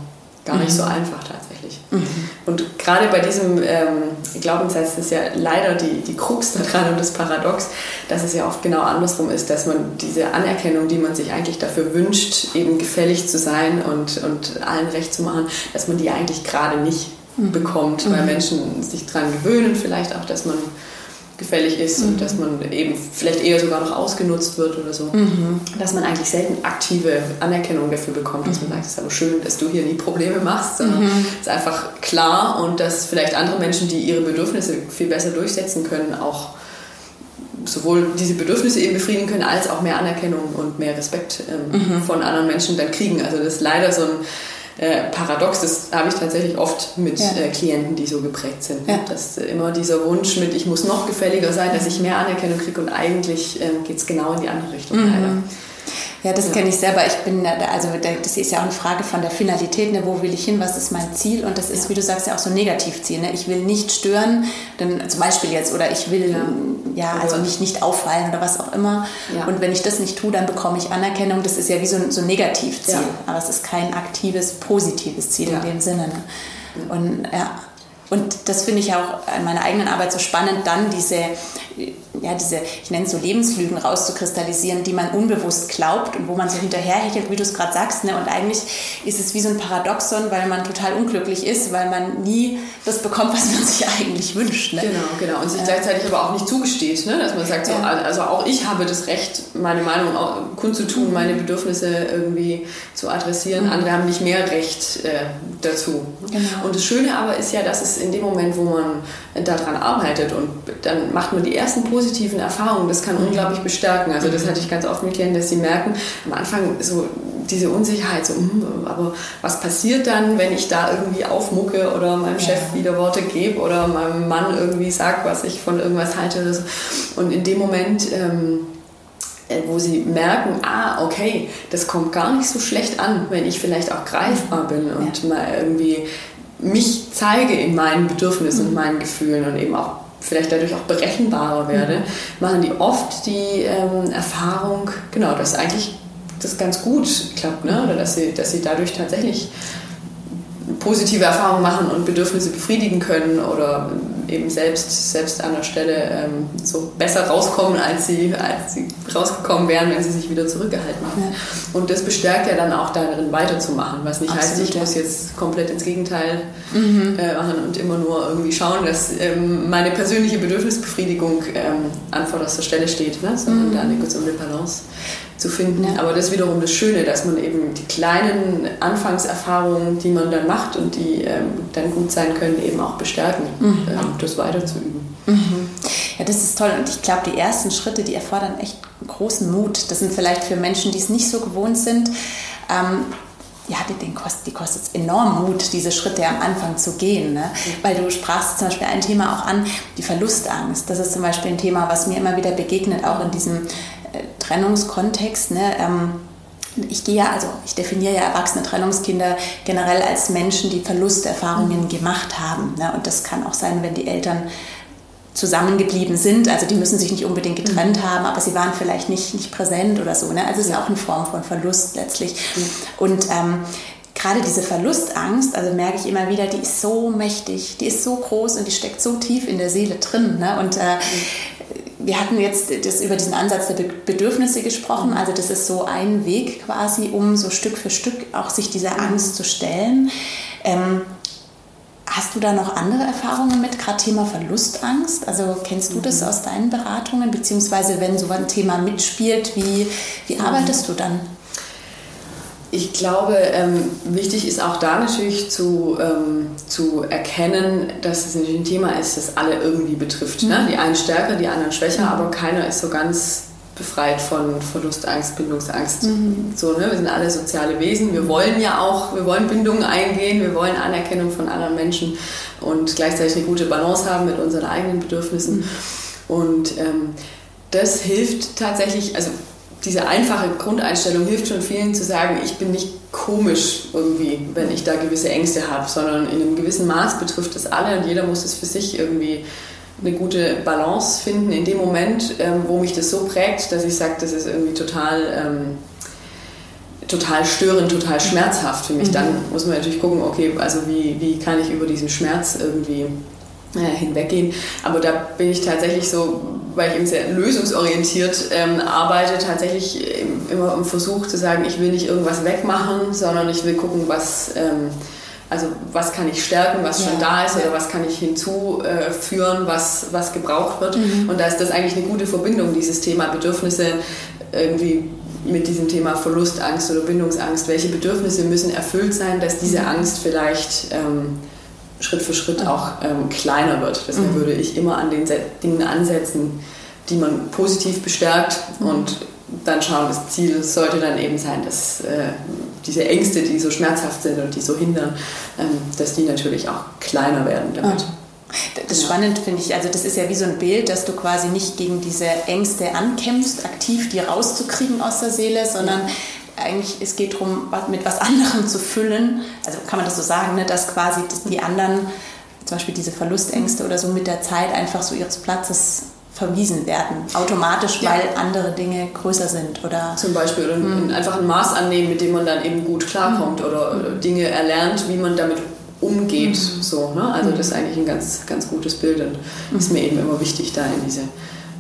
gar nicht so mhm. einfach tatsächlich. Mhm. Und gerade bei diesem ähm, Glaubenssatz ist ja leider die, die Krux daran und das Paradox, dass es ja oft genau andersrum ist, dass man diese Anerkennung, die man sich eigentlich dafür wünscht, eben gefällig zu sein und, und allen recht zu machen, dass man die eigentlich gerade nicht mhm. bekommt, weil mhm. Menschen sich daran gewöhnen, vielleicht auch, dass man gefällig ist mhm. und dass man eben vielleicht eher sogar noch ausgenutzt wird oder so. Mhm. Dass man eigentlich selten aktive Anerkennung dafür bekommt, dass man mhm. sagt, es ist aber schön, dass du hier nie Probleme machst, sondern mhm. es ist einfach klar und dass vielleicht andere Menschen, die ihre Bedürfnisse viel besser durchsetzen können, auch sowohl diese Bedürfnisse eben befriedigen können, als auch mehr Anerkennung und mehr Respekt ähm, mhm. von anderen Menschen dann kriegen. Also das ist leider so ein äh, paradox, das habe ich tatsächlich oft mit ja. äh, Klienten, die so geprägt sind. Ja. Dass äh, immer dieser Wunsch mit, ich muss noch gefälliger sein, dass ich mehr Anerkennung kriege und eigentlich ähm, geht es genau in die andere Richtung mhm. leider. Ja, das ja. kenne ich selber. Ich bin, also das ist ja auch eine Frage von der Finalität, ne? wo will ich hin, was ist mein Ziel? Und das ist, ja. wie du sagst, ja auch so ein Negativziel. Ne? Ich will nicht stören, denn, zum Beispiel jetzt, oder ich will ja, also nicht, nicht auffallen oder was auch immer. Und wenn ich das nicht tue, dann bekomme ich Anerkennung. Das ist ja wie so ein, so ein Negativziel. Aber es ist kein aktives, positives Ziel in dem Sinne. Ne? Und ja, und das finde ich auch an meiner eigenen Arbeit so spannend, dann diese ja, diese, ich nenne es so Lebenslügen rauszukristallisieren, die man unbewusst glaubt und wo man so hinterherhechelt, wie du es gerade sagst. Ne? Und eigentlich ist es wie so ein Paradoxon, weil man total unglücklich ist, weil man nie das bekommt, was man sich eigentlich wünscht. Ne? Genau, genau. Und sich äh, gleichzeitig aber auch nicht zugesteht, ne? dass man sagt, so, also auch ich habe das Recht, meine Meinung kundzutun, mhm. meine Bedürfnisse irgendwie zu adressieren. Mhm. Andere haben nicht mehr Recht äh, dazu. Genau. Und das Schöne aber ist ja, dass es in dem Moment, wo man daran arbeitet und dann macht man die ersten positiven Erfahrungen, das kann mhm. unglaublich bestärken. Also das hatte ich ganz oft mit Klienten, dass sie merken, am Anfang so diese Unsicherheit, so, hm, aber was passiert dann, wenn ich da irgendwie aufmucke oder meinem Chef wieder Worte gebe oder meinem Mann irgendwie sage, was ich von irgendwas halte. Und in dem Moment, ähm, äh, wo sie merken, ah, okay, das kommt gar nicht so schlecht an, wenn ich vielleicht auch greifbar bin und ja. mal irgendwie mich zeige in meinen Bedürfnissen mhm. und meinen Gefühlen und eben auch vielleicht dadurch auch berechenbarer werde, mhm. machen die oft die ähm, Erfahrung, genau, dass eigentlich das ganz gut klappt, ne? oder dass sie, dass sie dadurch tatsächlich positive Erfahrungen machen und Bedürfnisse befriedigen können oder eben selbst, selbst an der Stelle ähm, so besser rauskommen, als sie, als sie rausgekommen wären, wenn sie sich wieder zurückgehalten haben. Ja. Und das bestärkt ja dann auch darin weiterzumachen, was nicht Absolut, heißt, ich muss jetzt komplett ins Gegenteil mhm. äh, machen und immer nur irgendwie schauen, dass ähm, meine persönliche Bedürfnisbefriedigung ähm, an vorderster Stelle steht, ne? sondern mhm. da eine gesunde Balance zu finden. Ja. Aber das ist wiederum das Schöne, dass man eben die kleinen Anfangserfahrungen, die man dann macht und die ähm, dann gut sein können, eben auch bestärken, mhm. ähm, das weiterzuüben. Mhm. Ja, das ist toll. Und ich glaube, die ersten Schritte, die erfordern echt großen Mut. Das sind vielleicht für Menschen, die es nicht so gewohnt sind. Ähm, ja, die, die kostet, die kostet enorm Mut, diese Schritte am Anfang zu gehen. Ne? Weil du sprachst zum Beispiel ein Thema auch an, die Verlustangst. Das ist zum Beispiel ein Thema, was mir immer wieder begegnet, auch in diesem Trennungskontext. Ne? Ähm, ich gehe ja, also ich definiere ja erwachsene Trennungskinder generell als Menschen, die Verlusterfahrungen mhm. gemacht haben. Ne? Und das kann auch sein, wenn die Eltern zusammengeblieben sind. Also die müssen sich nicht unbedingt getrennt mhm. haben, aber sie waren vielleicht nicht, nicht präsent oder so. Ne? Also es ist ja auch eine Form von Verlust letztlich. Mhm. Und ähm, gerade diese Verlustangst, also merke ich immer wieder, die ist so mächtig, die ist so groß und die steckt so tief in der Seele drin. Ne? Und äh, wir hatten jetzt das über diesen Ansatz der Bedürfnisse gesprochen. Also das ist so ein Weg quasi, um so Stück für Stück auch sich dieser Angst zu stellen. Ähm, hast du da noch andere Erfahrungen mit, gerade Thema Verlustangst? Also kennst du das mhm. aus deinen Beratungen? Beziehungsweise wenn so ein Thema mitspielt, wie, wie mhm. arbeitest du dann? Ich glaube, ähm, wichtig ist auch da natürlich zu, ähm, zu erkennen, dass es natürlich ein Thema ist, das alle irgendwie betrifft. Ne? Mhm. Ne? Die einen stärker, die anderen schwächer, mhm. aber keiner ist so ganz befreit von Verlustangst, Bindungsangst. Mhm. So, ne? Wir sind alle soziale Wesen. Wir wollen ja auch, wir wollen Bindungen eingehen, wir wollen Anerkennung von anderen Menschen und gleichzeitig eine gute Balance haben mit unseren eigenen Bedürfnissen. Mhm. Und ähm, das hilft tatsächlich, also diese einfache Grundeinstellung hilft schon vielen zu sagen, ich bin nicht komisch irgendwie, wenn ich da gewisse Ängste habe, sondern in einem gewissen Maß betrifft das alle und jeder muss es für sich irgendwie eine gute Balance finden in dem Moment, ähm, wo mich das so prägt, dass ich sage, das ist irgendwie total, ähm, total störend, total schmerzhaft für mich. Mhm. Dann muss man natürlich gucken, okay, also wie, wie kann ich über diesen Schmerz irgendwie äh, hinweggehen. Aber da bin ich tatsächlich so weil ich eben sehr lösungsorientiert ähm, arbeite, tatsächlich immer im Versuch zu sagen, ich will nicht irgendwas wegmachen, sondern ich will gucken, was, ähm, also was kann ich stärken, was ja. schon da ist, oder was kann ich hinzuführen, was, was gebraucht wird. Mhm. Und da ist das eigentlich eine gute Verbindung, dieses Thema Bedürfnisse irgendwie mit diesem Thema Verlustangst oder Bindungsangst. Welche Bedürfnisse müssen erfüllt sein, dass diese mhm. Angst vielleicht ähm, Schritt für Schritt auch ähm, kleiner wird. Deshalb mhm. würde ich immer an den Dingen ansetzen, die man positiv bestärkt mhm. und dann schauen, das Ziel sollte dann eben sein, dass äh, diese Ängste, die so schmerzhaft sind und die so hindern, ähm, dass die natürlich auch kleiner werden damit. Mhm. Das ist spannend, finde ich. Also das ist ja wie so ein Bild, dass du quasi nicht gegen diese Ängste ankämpfst, aktiv die rauszukriegen aus der Seele, sondern eigentlich, es geht darum, mit was anderem zu füllen. Also kann man das so sagen, ne, dass quasi die anderen, zum Beispiel diese Verlustängste oder so, mit der Zeit einfach so ihres Platzes verwiesen werden, automatisch, ja. weil andere Dinge größer sind oder zum Beispiel oder mhm. einfach ein Maß annehmen, mit dem man dann eben gut klarkommt mhm. oder, oder, Dinge erlernt, wie man damit umgeht. Mhm. So, ne? Also das ist eigentlich ein ganz, ganz gutes Bild und ist mir eben immer wichtig, da in diese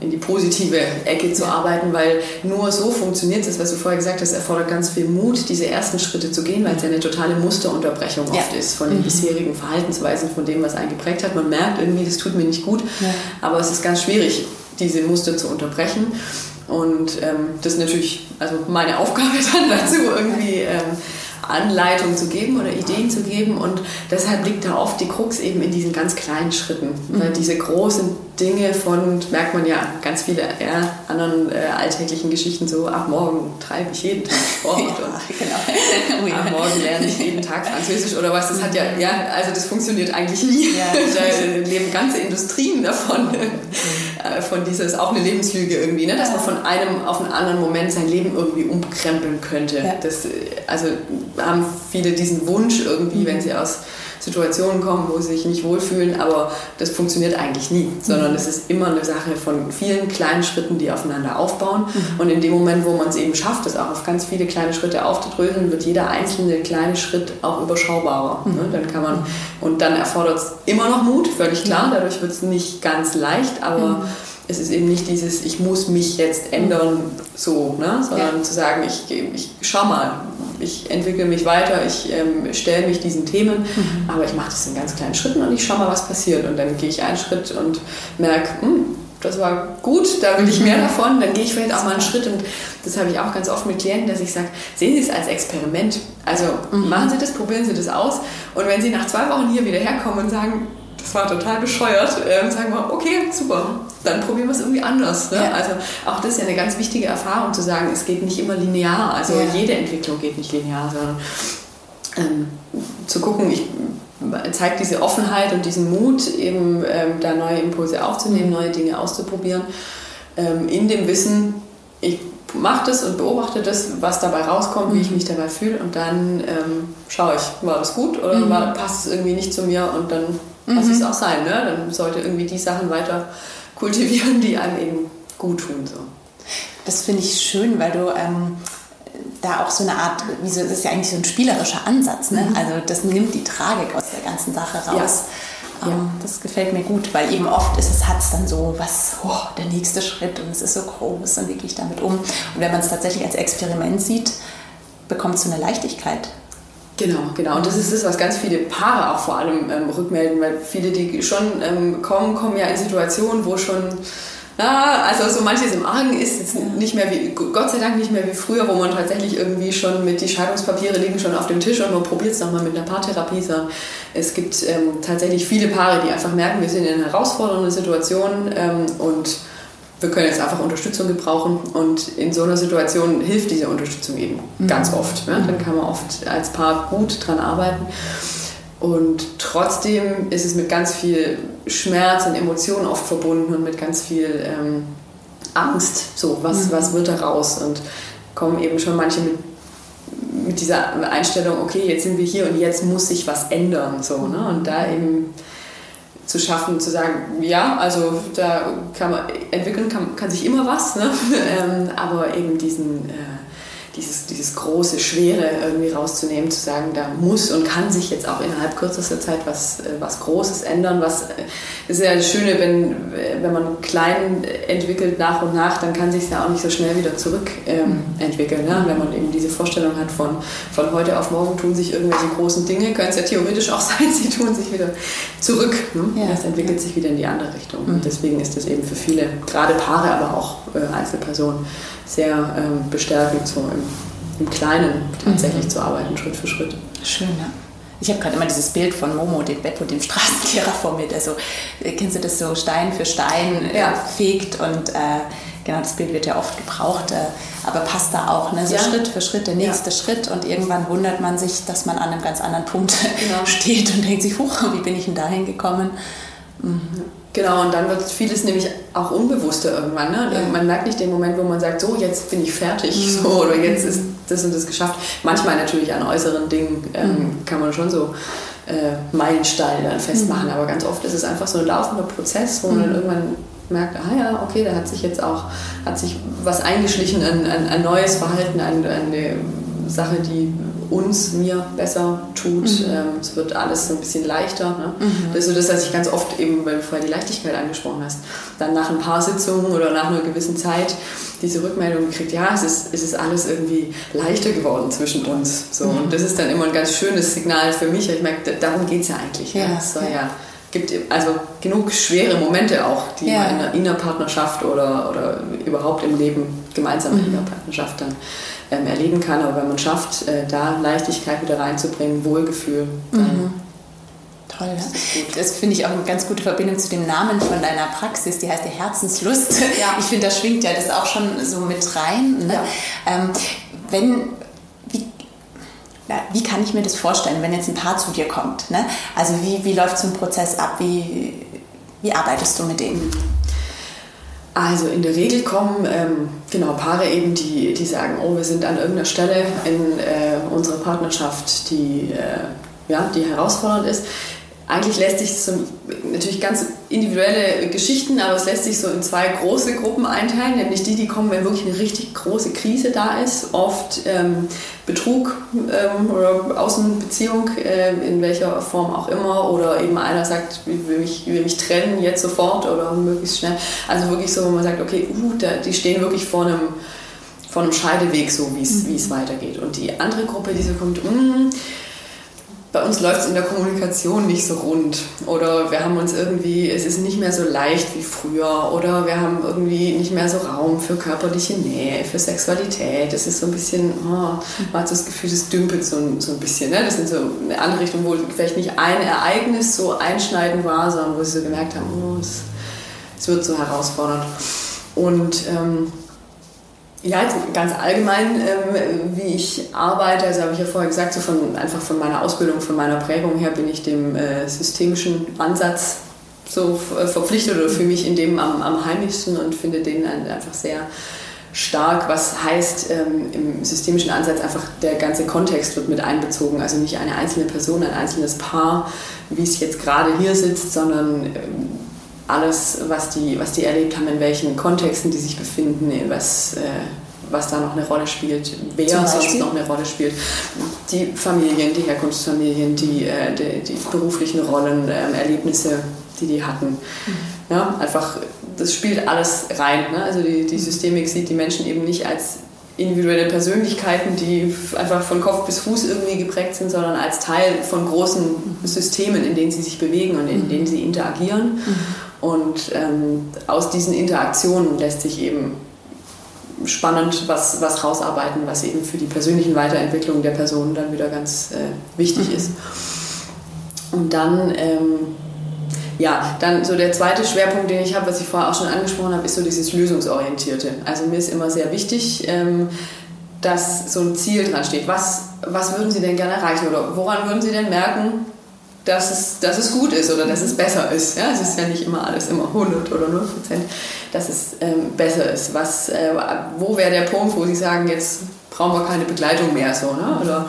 in die positive Ecke zu arbeiten, weil nur so funktioniert es, was du vorher gesagt hast, erfordert ganz viel Mut, diese ersten Schritte zu gehen, weil es ja eine totale Musterunterbrechung ja. oft ist von den mhm. bisherigen Verhaltensweisen, von dem, was einen geprägt hat. Man merkt irgendwie, das tut mir nicht gut, ja. aber es ist ganz schwierig, diese Muster zu unterbrechen. Und ähm, das ist natürlich also meine Aufgabe dann dazu, irgendwie ähm, Anleitung zu geben oder Ideen zu geben. Und deshalb liegt da oft die Krux eben in diesen ganz kleinen Schritten. Mhm. Weil diese großen Dinge von, merkt man ja, ganz viele ja, anderen äh, alltäglichen Geschichten, so ab morgen treibe ich jeden Tag Sport ja, genau. oh, ja. ab morgen lerne ich jeden Tag Französisch oder was. Das hat ja, ja, also das funktioniert eigentlich nie. Ja, da leben ganze Industrien davon. Mhm. Äh, von dieser ist auch eine Lebenslüge irgendwie, ne? dass man von einem auf einen anderen Moment sein Leben irgendwie umkrempeln könnte. Das, äh, also haben viele diesen Wunsch irgendwie, mhm. wenn sie aus Situationen kommen, wo sie sich nicht wohlfühlen, aber das funktioniert eigentlich nie, sondern mhm. es ist immer eine Sache von vielen kleinen Schritten, die aufeinander aufbauen. Mhm. Und in dem Moment, wo man es eben schafft, das auch auf ganz viele kleine Schritte aufzudröseln, wird jeder einzelne kleine Schritt auch überschaubarer. Mhm. Ne? Dann kann man, und dann erfordert es immer noch Mut, völlig klar, mhm. dadurch wird es nicht ganz leicht, aber mhm es ist eben nicht dieses, ich muss mich jetzt ändern, so, ne? sondern ja. zu sagen, ich, ich schau mal, ich entwickle mich weiter, ich ähm, stelle mich diesen Themen, mhm. aber ich mache das in ganz kleinen Schritten und ich schau mal, was passiert. Und dann gehe ich einen Schritt und merke, hm, das war gut, da will ich mehr mhm. davon, dann gehe ich vielleicht auch mal einen Schritt und das habe ich auch ganz oft mit Klienten, dass ich sage, sehen Sie es als Experiment. Also mhm. machen Sie das, probieren Sie das aus und wenn Sie nach zwei Wochen hier wieder herkommen und sagen, das war total bescheuert. Ähm, sagen wir, okay, super, dann probieren wir es irgendwie anders. Ne? Ja. Also auch das ist ja eine ganz wichtige Erfahrung zu sagen, es geht nicht immer linear. Also ja. jede Entwicklung geht nicht linear, sondern ähm, zu gucken, ich zeige diese Offenheit und diesen Mut, eben ähm, da neue Impulse aufzunehmen, neue Dinge auszuprobieren, ähm, in dem Wissen, ich mache das und beobachte das, was dabei rauskommt, wie ich mhm. mich dabei fühle und dann ähm, schaue ich, war das gut oder mhm. war, passt es irgendwie nicht zu mir und dann lass mhm. es auch sein. Ne? Dann sollte irgendwie die Sachen weiter kultivieren, die einem eben gut tun. So. Das finde ich schön, weil du ähm, da auch so eine Art, wie so, das ist ja eigentlich so ein spielerischer Ansatz. Ne? Mhm. Also das nimmt die Tragik aus der ganzen Sache raus. Ja. Ähm, ja. Das gefällt mir gut, weil eben oft ist es, hat es dann so was, oh, der nächste Schritt und es ist so groß und wirklich damit um. Und wenn man es tatsächlich als Experiment sieht, bekommt es so eine Leichtigkeit. Genau, genau. Und das ist es, was ganz viele Paare auch vor allem ähm, rückmelden, weil viele, die schon ähm, kommen, kommen ja in Situationen, wo schon, na, also so manches im Argen ist jetzt nicht mehr wie, Gott sei Dank nicht mehr wie früher, wo man tatsächlich irgendwie schon mit die Scheidungspapiere liegen schon auf dem Tisch und man probiert es nochmal mit einer Paartherapie, es gibt ähm, tatsächlich viele Paare, die einfach merken, wir sind in einer herausfordernden Situation ähm, und wir können jetzt einfach Unterstützung gebrauchen und in so einer Situation hilft diese Unterstützung eben mhm. ganz oft. Ne? Dann kann man oft als Paar gut dran arbeiten. Und trotzdem ist es mit ganz viel Schmerz und Emotionen oft verbunden und mit ganz viel ähm, Angst. So, was, mhm. was wird da raus? Und kommen eben schon manche mit, mit dieser Einstellung, okay, jetzt sind wir hier und jetzt muss sich was ändern. So, ne? Und da eben zu schaffen, zu sagen, ja, also da kann man entwickeln, kann, kann sich immer was, ne? ähm, aber eben diesen äh, dieses, dieses große, schwere irgendwie rauszunehmen, zu sagen, da muss und kann sich jetzt auch innerhalb kürzester Zeit was, äh, was Großes ändern. Was äh, ist ja das Schöne, wenn, wenn man klein entwickelt nach und nach, dann kann sich ja auch nicht so schnell wieder zurückentwickeln. Ähm, entwickeln, ne? Wenn man eben diese Vorstellung hat von, von heute auf morgen tun sich irgendwelche großen Dinge, können es ja theoretisch auch sein, sie tun sich wieder zurück. Ne? Ja. Das entwickelt sich wieder in die andere Richtung. Mhm. Und deswegen ist das eben für viele, gerade Paare, aber auch äh, Einzelpersonen, sehr ähm, bestärkend, so im, im Kleinen tatsächlich mhm. zu arbeiten, Schritt für Schritt. Schön, ja. Ich habe gerade immer dieses Bild von Momo, dem Beppo, dem Straßenkehrer vor mir, der so, äh, kennst du das so, Stein für Stein äh, ja. fegt und äh, genau, das Bild wird ja oft gebraucht, äh, aber passt da auch, ne? so ja. Schritt für Schritt, der nächste ja. Schritt und irgendwann wundert man sich, dass man an einem ganz anderen Punkt genau. steht und denkt sich, huch, wie bin ich denn dahin gekommen? Mhm. Genau, und dann wird vieles nämlich auch unbewusster irgendwann. Ne? Ja. Man merkt nicht den Moment, wo man sagt, so, jetzt bin ich fertig mhm. so, oder jetzt ist das und das geschafft. Manchmal natürlich an äußeren Dingen ähm, mhm. kann man schon so äh, Meilensteine dann festmachen, mhm. aber ganz oft ist es einfach so ein laufender Prozess, wo man dann mhm. irgendwann merkt, ah ja, okay, da hat sich jetzt auch hat sich was eingeschlichen, ein, ein, ein neues Verhalten, ein, eine Sache, die uns, mir besser tut. Mhm. Ähm, es wird alles so ein bisschen leichter. Ne? Mhm. Das ist so das, was ich ganz oft eben, weil du vorher die Leichtigkeit angesprochen hast, dann nach ein paar Sitzungen oder nach einer gewissen Zeit diese Rückmeldung kriegt, ja, es ist, es ist alles irgendwie leichter geworden zwischen uns. So. Mhm. Und das ist dann immer ein ganz schönes Signal für mich. Ich merke, darum geht es ja eigentlich. Ja, Es soll ja gibt also genug schwere Momente auch, die ja. man in einer Innerpartnerschaft oder, oder überhaupt im Leben gemeinsam in mhm. einer Partnerschaft dann ähm, erleben kann. Aber wenn man schafft, äh, da Leichtigkeit wieder reinzubringen, Wohlgefühl, dann mhm. Toll. Das, das finde ich auch eine ganz gute Verbindung zu dem Namen von deiner Praxis. Die heißt die Herzenslust. Ja. Ich finde, da schwingt ja das auch schon so mit rein. Ne? Ja. Ähm, wenn, na, wie kann ich mir das vorstellen, wenn jetzt ein Paar zu dir kommt? Ne? Also wie, wie läuft so ein Prozess ab? Wie, wie arbeitest du mit denen? Also in der Regel kommen ähm, genau Paare eben, die, die sagen, oh, wir sind an irgendeiner Stelle in äh, unserer Partnerschaft, die, äh, ja, die herausfordernd ist. Eigentlich lässt sich so natürlich ganz individuelle Geschichten, aber es lässt sich so in zwei große Gruppen einteilen, nämlich die, die kommen, wenn wirklich eine richtig große Krise da ist, oft ähm, Betrug ähm, oder Außenbeziehung, äh, in welcher Form auch immer, oder eben einer sagt, ich will mich, ich will mich trennen jetzt sofort oder möglichst schnell. Also wirklich so, wo man sagt, okay, uh, da, die stehen wirklich vor einem, vor einem Scheideweg, so wie es mhm. weitergeht. Und die andere Gruppe, die so kommt, mh, mm, bei uns läuft es in der Kommunikation nicht so rund oder wir haben uns irgendwie, es ist nicht mehr so leicht wie früher oder wir haben irgendwie nicht mehr so Raum für körperliche Nähe, für Sexualität. Es ist so ein bisschen, oh, man hat so das Gefühl, das dümpelt so, so ein bisschen. Ne? Das sind so eine andere Richtung, wo vielleicht nicht ein Ereignis so einschneidend war, sondern wo sie so gemerkt haben, oh, es, es wird so herausfordernd. Und ähm, ja, jetzt ganz allgemein, ähm, wie ich arbeite, also habe ich ja vorher gesagt, so von, einfach von meiner Ausbildung, von meiner Prägung her bin ich dem äh, systemischen Ansatz so äh, verpflichtet oder für mich in dem am, am heimischsten und finde den einfach sehr stark, was heißt ähm, im systemischen Ansatz einfach der ganze Kontext wird mit einbezogen, also nicht eine einzelne Person, ein einzelnes Paar, wie es jetzt gerade hier sitzt, sondern ähm, alles, was die, was die erlebt haben, in welchen Kontexten die sich befinden, was, äh, was da noch eine Rolle spielt, wer sonst noch eine Rolle spielt. Die Familien, die Herkunftsfamilien, die, äh, die, die, beruflichen Rollen, äh, Erlebnisse, die die hatten. Mhm. Ja, einfach, das spielt alles rein. Ne? Also die, die Systemik sieht die Menschen eben nicht als individuelle Persönlichkeiten, die einfach von Kopf bis Fuß irgendwie geprägt sind, sondern als Teil von großen Systemen, in denen sie sich bewegen und in denen sie interagieren. Mhm. Und ähm, aus diesen Interaktionen lässt sich eben spannend was, was rausarbeiten, was eben für die persönlichen Weiterentwicklung der Person dann wieder ganz äh, wichtig mhm. ist. Und dann, ähm, ja, dann so der zweite Schwerpunkt, den ich habe, was ich vorher auch schon angesprochen habe, ist so dieses Lösungsorientierte. Also mir ist immer sehr wichtig, ähm, dass so ein Ziel dran steht. Was, was würden Sie denn gerne erreichen oder woran würden Sie denn merken, dass es, dass es gut ist oder dass es besser ist. Ja? Es ist ja nicht immer alles immer 100 oder 0 Prozent, dass es ähm, besser ist. Was, äh, wo wäre der Punkt, wo Sie sagen, jetzt brauchen wir keine Begleitung mehr so, ne? oder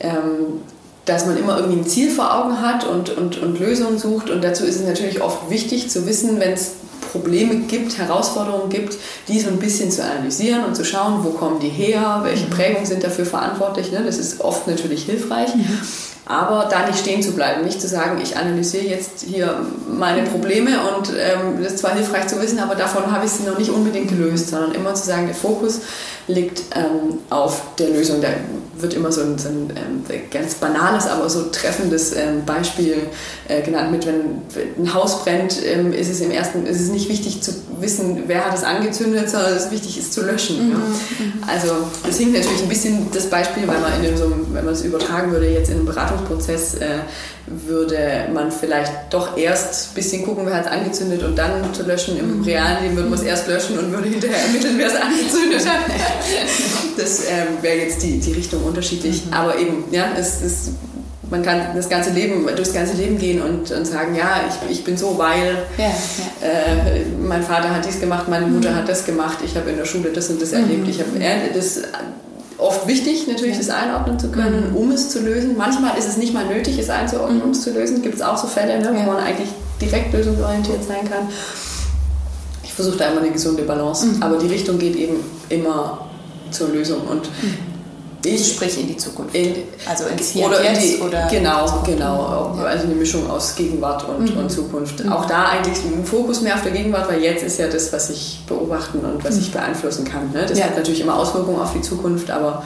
ähm, dass man immer irgendwie ein Ziel vor Augen hat und, und, und Lösungen sucht und dazu ist es natürlich oft wichtig zu wissen, wenn es Probleme gibt, Herausforderungen gibt, die so ein bisschen zu analysieren und zu schauen, wo kommen die her, welche mhm. Prägungen sind dafür verantwortlich. Ne? Das ist oft natürlich hilfreich. Mhm. Aber da nicht stehen zu bleiben, nicht zu sagen, ich analysiere jetzt hier meine Probleme und ähm, das ist zwar hilfreich zu wissen, aber davon habe ich sie noch nicht unbedingt gelöst, sondern immer zu sagen, der Fokus liegt ähm, auf der Lösung. Da wird immer so ein, so ein ähm, ganz banales, aber so treffendes ähm, Beispiel äh, genannt mit, wenn ein Haus brennt, ähm, ist es im ersten, ist es nicht wichtig zu wissen, wer hat es angezündet, sondern es ist wichtig ist zu löschen. Mhm. Ja. Mhm. Also es hinkt natürlich ein bisschen das Beispiel, weil man in so einem, wenn man es übertragen würde jetzt in einem Beratungsprozess, äh, würde man vielleicht doch erst ein bisschen gucken, wer hat es angezündet und dann zu löschen. Im mhm. realen Leben würde man es erst löschen und würde hinterher ermitteln, wer es angezündet hat. Das ähm, wäre jetzt die, die Richtung unterschiedlich. Mhm. Aber eben, ja, es ist man kann das ganze Leben, durchs ganze Leben gehen und, und sagen, ja, ich, ich bin so, weil ja, ja. Äh, mein Vater hat dies gemacht, meine Mutter mhm. hat das gemacht, ich habe in der Schule das und das erlebt, mhm. ich habe das oft wichtig, natürlich ja. das einordnen zu können, mhm. um es zu lösen. Manchmal ist es nicht mal nötig, es einzuordnen, mhm. um es zu lösen. Gibt es auch so Fälle, ne, wo man eigentlich direkt lösungsorientiert sein kann. Ich versuche da immer eine gesunde Balance, mhm. aber die Richtung geht eben immer zur Lösung. Und mhm. Ich, Sprich in die Zukunft. In, also ins Hier oder jetzt die, oder genau, genau. Also eine Mischung aus Gegenwart und, mhm. und Zukunft. Mhm. Auch da eigentlich ein Fokus mehr auf der Gegenwart, weil jetzt ist ja das, was ich beobachten und was mhm. ich beeinflussen kann. Ne? Das ja. hat natürlich immer Auswirkungen auf die Zukunft, aber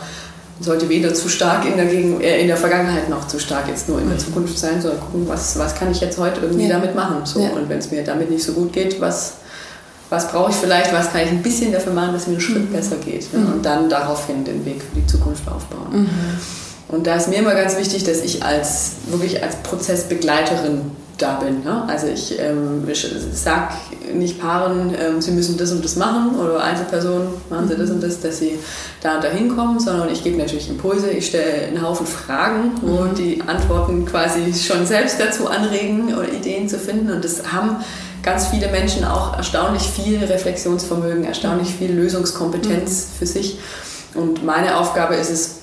sollte weder zu stark in der, Gegen äh, in der Vergangenheit noch zu stark jetzt nur in der mhm. Zukunft sein, sondern gucken, was, was kann ich jetzt heute irgendwie ja. damit machen. So. Ja. Und wenn es mir damit nicht so gut geht, was, was brauche ich vielleicht, was kann ich ein bisschen dafür machen, dass es mir einen Schritt mhm. besser geht. Ne? Und dann daraufhin den Weg für die Zukunft aufbauen. Mhm. Und da ist mir immer ganz wichtig, dass ich als wirklich als Prozessbegleiterin da bin. Ne? Also ich, ähm, ich sage nicht Paaren, ähm, sie müssen das und das machen oder Einzelpersonen machen sie das und das, dass sie da und da hinkommen, sondern ich gebe natürlich Impulse, ich stelle einen Haufen Fragen, wo mhm. die Antworten quasi schon selbst dazu anregen oder Ideen zu finden und das haben ganz viele Menschen auch erstaunlich viel Reflexionsvermögen, erstaunlich viel Lösungskompetenz mhm. für sich und meine Aufgabe ist es,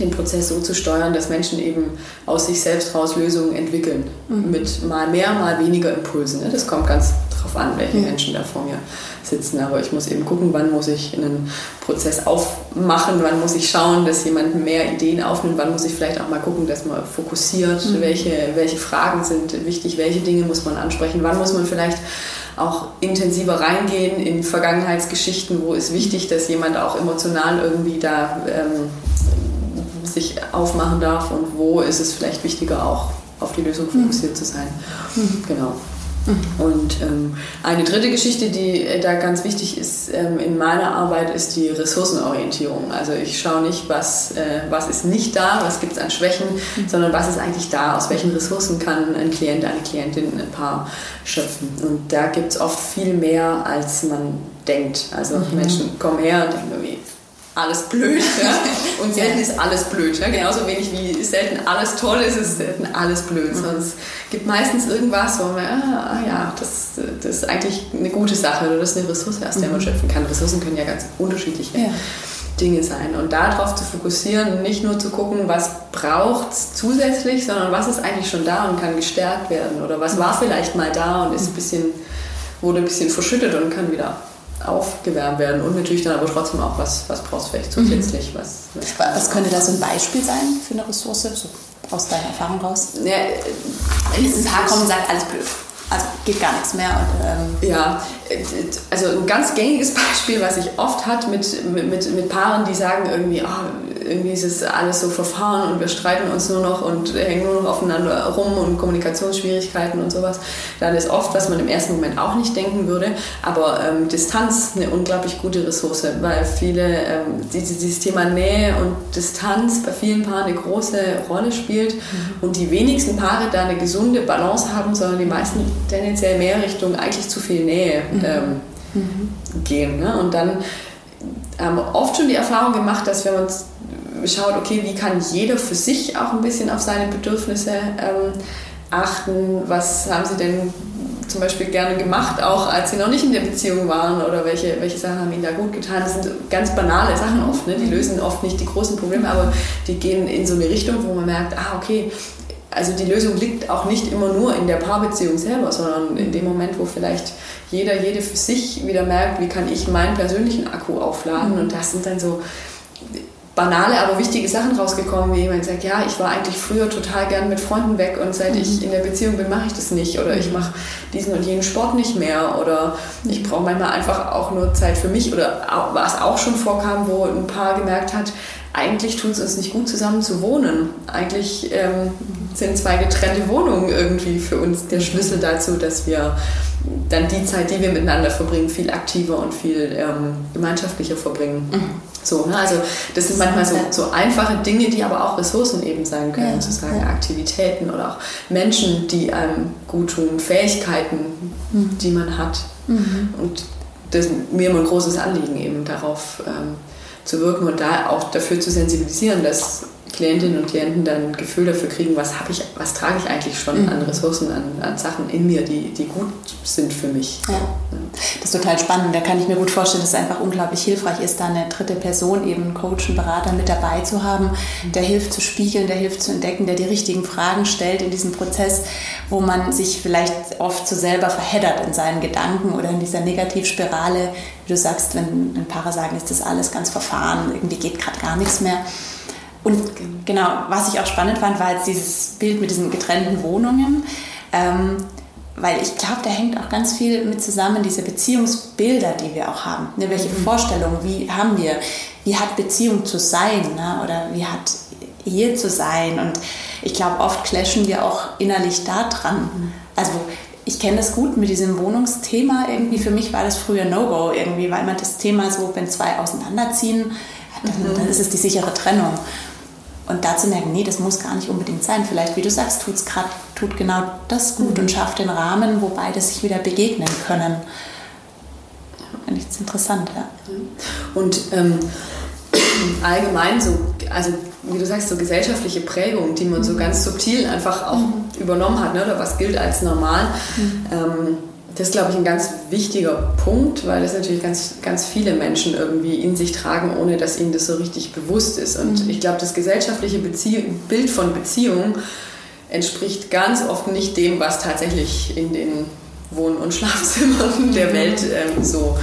den Prozess so zu steuern, dass Menschen eben aus sich selbst raus Lösungen entwickeln. Mhm. Mit mal mehr, mal weniger Impulsen. Ne? Das kommt ganz drauf an, welche mhm. Menschen da vor mir sitzen. Aber ich muss eben gucken, wann muss ich einen Prozess aufmachen, wann muss ich schauen, dass jemand mehr Ideen aufnimmt, wann muss ich vielleicht auch mal gucken, dass man fokussiert, mhm. welche, welche Fragen sind wichtig, welche Dinge muss man ansprechen, wann muss man vielleicht auch intensiver reingehen in Vergangenheitsgeschichten, wo es wichtig, dass jemand auch emotional irgendwie da ähm, sich aufmachen darf und wo ist es vielleicht wichtiger, auch auf die Lösung fokussiert mhm. zu sein. Mhm. Genau. Mhm. Und ähm, eine dritte Geschichte, die äh, da ganz wichtig ist ähm, in meiner Arbeit, ist die Ressourcenorientierung. Also ich schaue nicht, was, äh, was ist nicht da, was gibt es an Schwächen, mhm. sondern was ist eigentlich da, aus welchen Ressourcen kann ein Klient, eine Klientin ein Paar schöpfen. Und da gibt es oft viel mehr, als man denkt. Also mhm. Menschen kommen her und denken irgendwie, alles blöd. Ja? Und selten ist alles blöd. Ja? Genauso wenig wie selten alles toll ist, ist selten alles blöd. Mhm. es gibt meistens irgendwas, wo man, ah, ah, ja, das, das ist eigentlich eine gute Sache oder das ist eine Ressource, aus der man mhm. schöpfen kann. Ressourcen können ja ganz unterschiedliche ja. Dinge sein. Und darauf zu fokussieren und nicht nur zu gucken, was braucht es zusätzlich, sondern was ist eigentlich schon da und kann gestärkt werden. Oder was war vielleicht mal da und ist ein bisschen, wurde ein bisschen verschüttet und kann wieder aufgewärmt werden und natürlich dann aber trotzdem auch was, was brauchst du vielleicht zusätzlich. Mhm. Was, was, was könnte da so ein Beispiel sein für eine Ressource, so aus deiner Erfahrung raus? Ja, Wenn jetzt ein Paar kommt und sagt, alles blöd. Also geht gar nichts mehr. Und, ähm ja, also ein ganz gängiges Beispiel, was ich oft hat mit, mit, mit Paaren, die sagen irgendwie, oh, irgendwie ist es alles so verfahren und wir streiten uns nur noch und hängen nur noch aufeinander rum und Kommunikationsschwierigkeiten und sowas. Dann ist oft, was man im ersten Moment auch nicht denken würde, aber ähm, Distanz eine unglaublich gute Ressource, weil viele, ähm, dieses, Thema Nähe und Distanz bei vielen Paaren eine große Rolle spielt mhm. und die wenigsten Paare da eine gesunde Balance haben, sondern die meisten tendenziell mehr Richtung eigentlich zu viel Nähe mhm. ähm, mhm. gehen. Ne? Und dann haben wir oft schon die Erfahrung gemacht, dass wenn man schaut, okay, wie kann jeder für sich auch ein bisschen auf seine Bedürfnisse ähm, achten, was haben sie denn zum Beispiel gerne gemacht, auch als sie noch nicht in der Beziehung waren oder welche, welche Sachen haben ihnen da gut getan. Das sind ganz banale Sachen oft, ne? die lösen oft nicht die großen Probleme, aber die gehen in so eine Richtung, wo man merkt, ah okay, also die Lösung liegt auch nicht immer nur in der Paarbeziehung selber, sondern in dem Moment, wo vielleicht jeder, jede für sich wieder merkt, wie kann ich meinen persönlichen Akku aufladen. Und das sind dann so banale, aber wichtige Sachen rausgekommen, wie jemand sagt, ja, ich war eigentlich früher total gern mit Freunden weg und seit mhm. ich in der Beziehung bin, mache ich das nicht oder ich mhm. mache diesen und jenen Sport nicht mehr oder ich brauche manchmal einfach auch nur Zeit für mich oder was auch schon vorkam, wo ein Paar gemerkt hat, eigentlich tut es uns nicht gut zusammen zu wohnen. Eigentlich ähm, sind zwei getrennte Wohnungen irgendwie für uns der Schlüssel dazu, dass wir dann die Zeit, die wir miteinander verbringen, viel aktiver und viel ähm, gemeinschaftlicher verbringen. Mhm. So, ne? Also das sind manchmal so, so, einfache Dinge, die aber auch Ressourcen eben sein können, ja, sozusagen ja. Aktivitäten oder auch Menschen, die einem gut tun, Fähigkeiten, mhm. die man hat. Mhm. Und das ist mir immer ein großes Anliegen, eben darauf ähm, zu wirken und da auch dafür zu sensibilisieren, dass Klientinnen und Klienten dann ein Gefühl dafür kriegen, was habe ich, was trage ich eigentlich schon mhm. an Ressourcen, an, an, Sachen in mir, die, die gut sind für mich. Ja. Das ist total spannend. Da kann ich mir gut vorstellen, dass es einfach unglaublich hilfreich ist, da eine dritte Person, eben einen Coach, einen Berater mit dabei zu haben, der hilft zu spiegeln, der hilft zu entdecken, der die richtigen Fragen stellt in diesem Prozess, wo man sich vielleicht oft so selber verheddert in seinen Gedanken oder in dieser Negativspirale. Wie du sagst, wenn, wenn Paare sagen, ist das alles ganz verfahren, irgendwie geht gerade gar nichts mehr Und genau, was ich auch spannend fand, war jetzt dieses Bild mit diesen getrennten Wohnungen. Ähm, weil ich glaube, da hängt auch ganz viel mit zusammen, diese Beziehungsbilder, die wir auch haben. Ne, welche mhm. Vorstellungen, wie haben wir, wie hat Beziehung zu sein ne? oder wie hat Ehe zu sein. Und ich glaube, oft clashen wir auch innerlich da dran. Mhm. Also ich kenne das gut mit diesem Wohnungsthema. Irgendwie für mich war das früher No-Go, irgendwie, weil man das Thema so, wenn zwei auseinanderziehen, dann, mhm. dann ist es die sichere Trennung. Und dazu merken, nee, das muss gar nicht unbedingt sein. Vielleicht, wie du sagst, tut's grad, tut genau das gut mhm. und schafft den Rahmen, wo beide sich wieder begegnen können. Finde ich das interessant, ja. Und ähm, allgemein so, also wie du sagst, so gesellschaftliche Prägung, die man so mhm. ganz subtil einfach auch mhm. übernommen hat, ne? oder was gilt als normal. Mhm. Ähm, das ist, glaube ich, ein ganz wichtiger Punkt, weil das natürlich ganz, ganz viele Menschen irgendwie in sich tragen, ohne dass ihnen das so richtig bewusst ist. Und mhm. ich glaube, das gesellschaftliche Bezie Bild von Beziehung entspricht ganz oft nicht dem, was tatsächlich in den Wohn- und Schlafzimmern der mhm. Welt ähm, so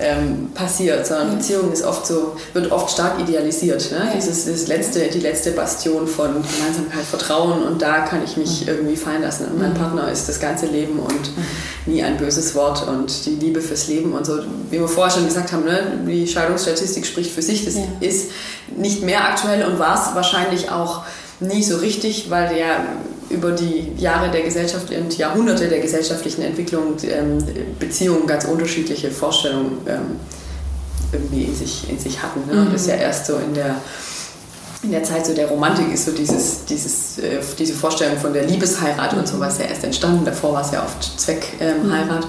ähm, passiert, sondern Beziehung ist oft so, wird oft stark idealisiert. Ne? Dieses, das letzte, die letzte Bastion von Gemeinsamkeit, Vertrauen und da kann ich mich mhm. irgendwie fallen lassen. Und mein mhm. Partner ist das ganze Leben und mhm. nie ein böses Wort und die Liebe fürs Leben und so. Wie wir vorher schon gesagt haben, ne? die Scheidungsstatistik spricht für sich, das ja. ist nicht mehr aktuell und war es wahrscheinlich auch nie so richtig, weil ja über die Jahre der Gesellschaft und Jahrhunderte der gesellschaftlichen Entwicklung ähm, Beziehungen ganz unterschiedliche Vorstellungen ähm, irgendwie in sich, in sich hatten. Ne? Mhm. Das ist ja erst so in der, in der Zeit so der Romantik ist so dieses, dieses, äh, diese Vorstellung von der Liebesheirat und sowas ja erst entstanden. Davor war es ja oft Zweckheirat. Ähm, mhm.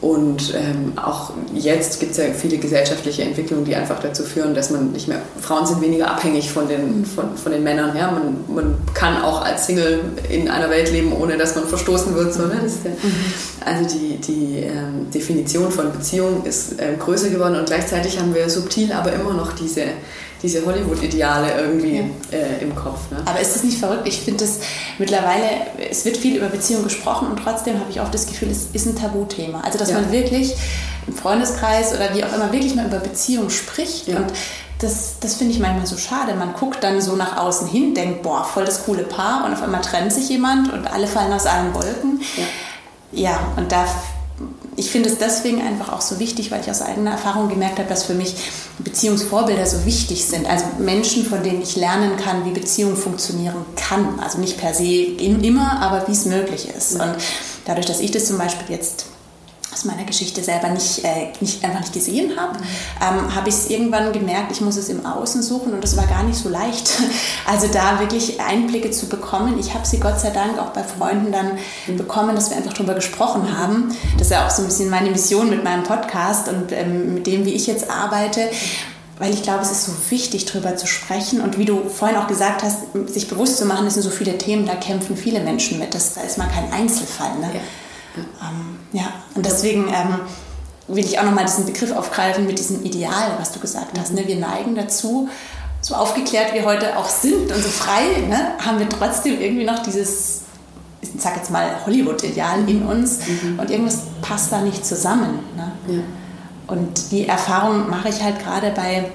Und ähm, auch jetzt gibt es ja viele gesellschaftliche Entwicklungen, die einfach dazu führen, dass man nicht mehr, Frauen sind weniger abhängig von den, von, von den Männern. Ja? Man, man kann auch als Single in einer Welt leben, ohne dass man verstoßen wird. So, ne? ja, mhm. Also die, die ähm, Definition von Beziehung ist äh, größer geworden und gleichzeitig haben wir subtil aber immer noch diese diese Hollywood-Ideale irgendwie ja. äh, im Kopf. Ne? Aber ist das nicht verrückt? Ich finde es mittlerweile, es wird viel über Beziehungen gesprochen und trotzdem habe ich oft das Gefühl, es ist ein Tabuthema. Also, dass ja. man wirklich im Freundeskreis oder wie auch immer wirklich mal über Beziehungen spricht ja. und das, das finde ich manchmal so schade. Man guckt dann so nach außen hin, denkt, boah, voll das coole Paar und auf einmal trennt sich jemand und alle fallen aus allen Wolken. Ja, ja und da ich finde es deswegen einfach auch so wichtig, weil ich aus eigener Erfahrung gemerkt habe, dass für mich Beziehungsvorbilder so wichtig sind. Also Menschen, von denen ich lernen kann, wie Beziehung funktionieren kann. Also nicht per se immer, aber wie es möglich ist. Und dadurch, dass ich das zum Beispiel jetzt aus meiner Geschichte selber nicht, äh, nicht einfach nicht gesehen habe, ähm, habe ich es irgendwann gemerkt, ich muss es im Außen suchen und das war gar nicht so leicht. Also da wirklich Einblicke zu bekommen. Ich habe sie Gott sei Dank auch bei Freunden dann bekommen, dass wir einfach darüber gesprochen haben. Das ist ja auch so ein bisschen meine Mission mit meinem Podcast und ähm, mit dem, wie ich jetzt arbeite weil ich glaube, es ist so wichtig, darüber zu sprechen. Und wie du vorhin auch gesagt hast, sich bewusst zu machen, es sind so viele Themen, da kämpfen viele Menschen mit. Das, da ist man kein Einzelfall. Ne? Ja. Ähm, ja, und deswegen ähm, will ich auch nochmal diesen Begriff aufgreifen mit diesem Ideal, was du gesagt hast. Ne? Wir neigen dazu, so aufgeklärt wir heute auch sind und so frei, ne? haben wir trotzdem irgendwie noch dieses, ich sag jetzt mal, Hollywood-Ideal in uns mhm. und irgendwas passt da nicht zusammen. Ne? Ja. Und die Erfahrung mache ich halt gerade bei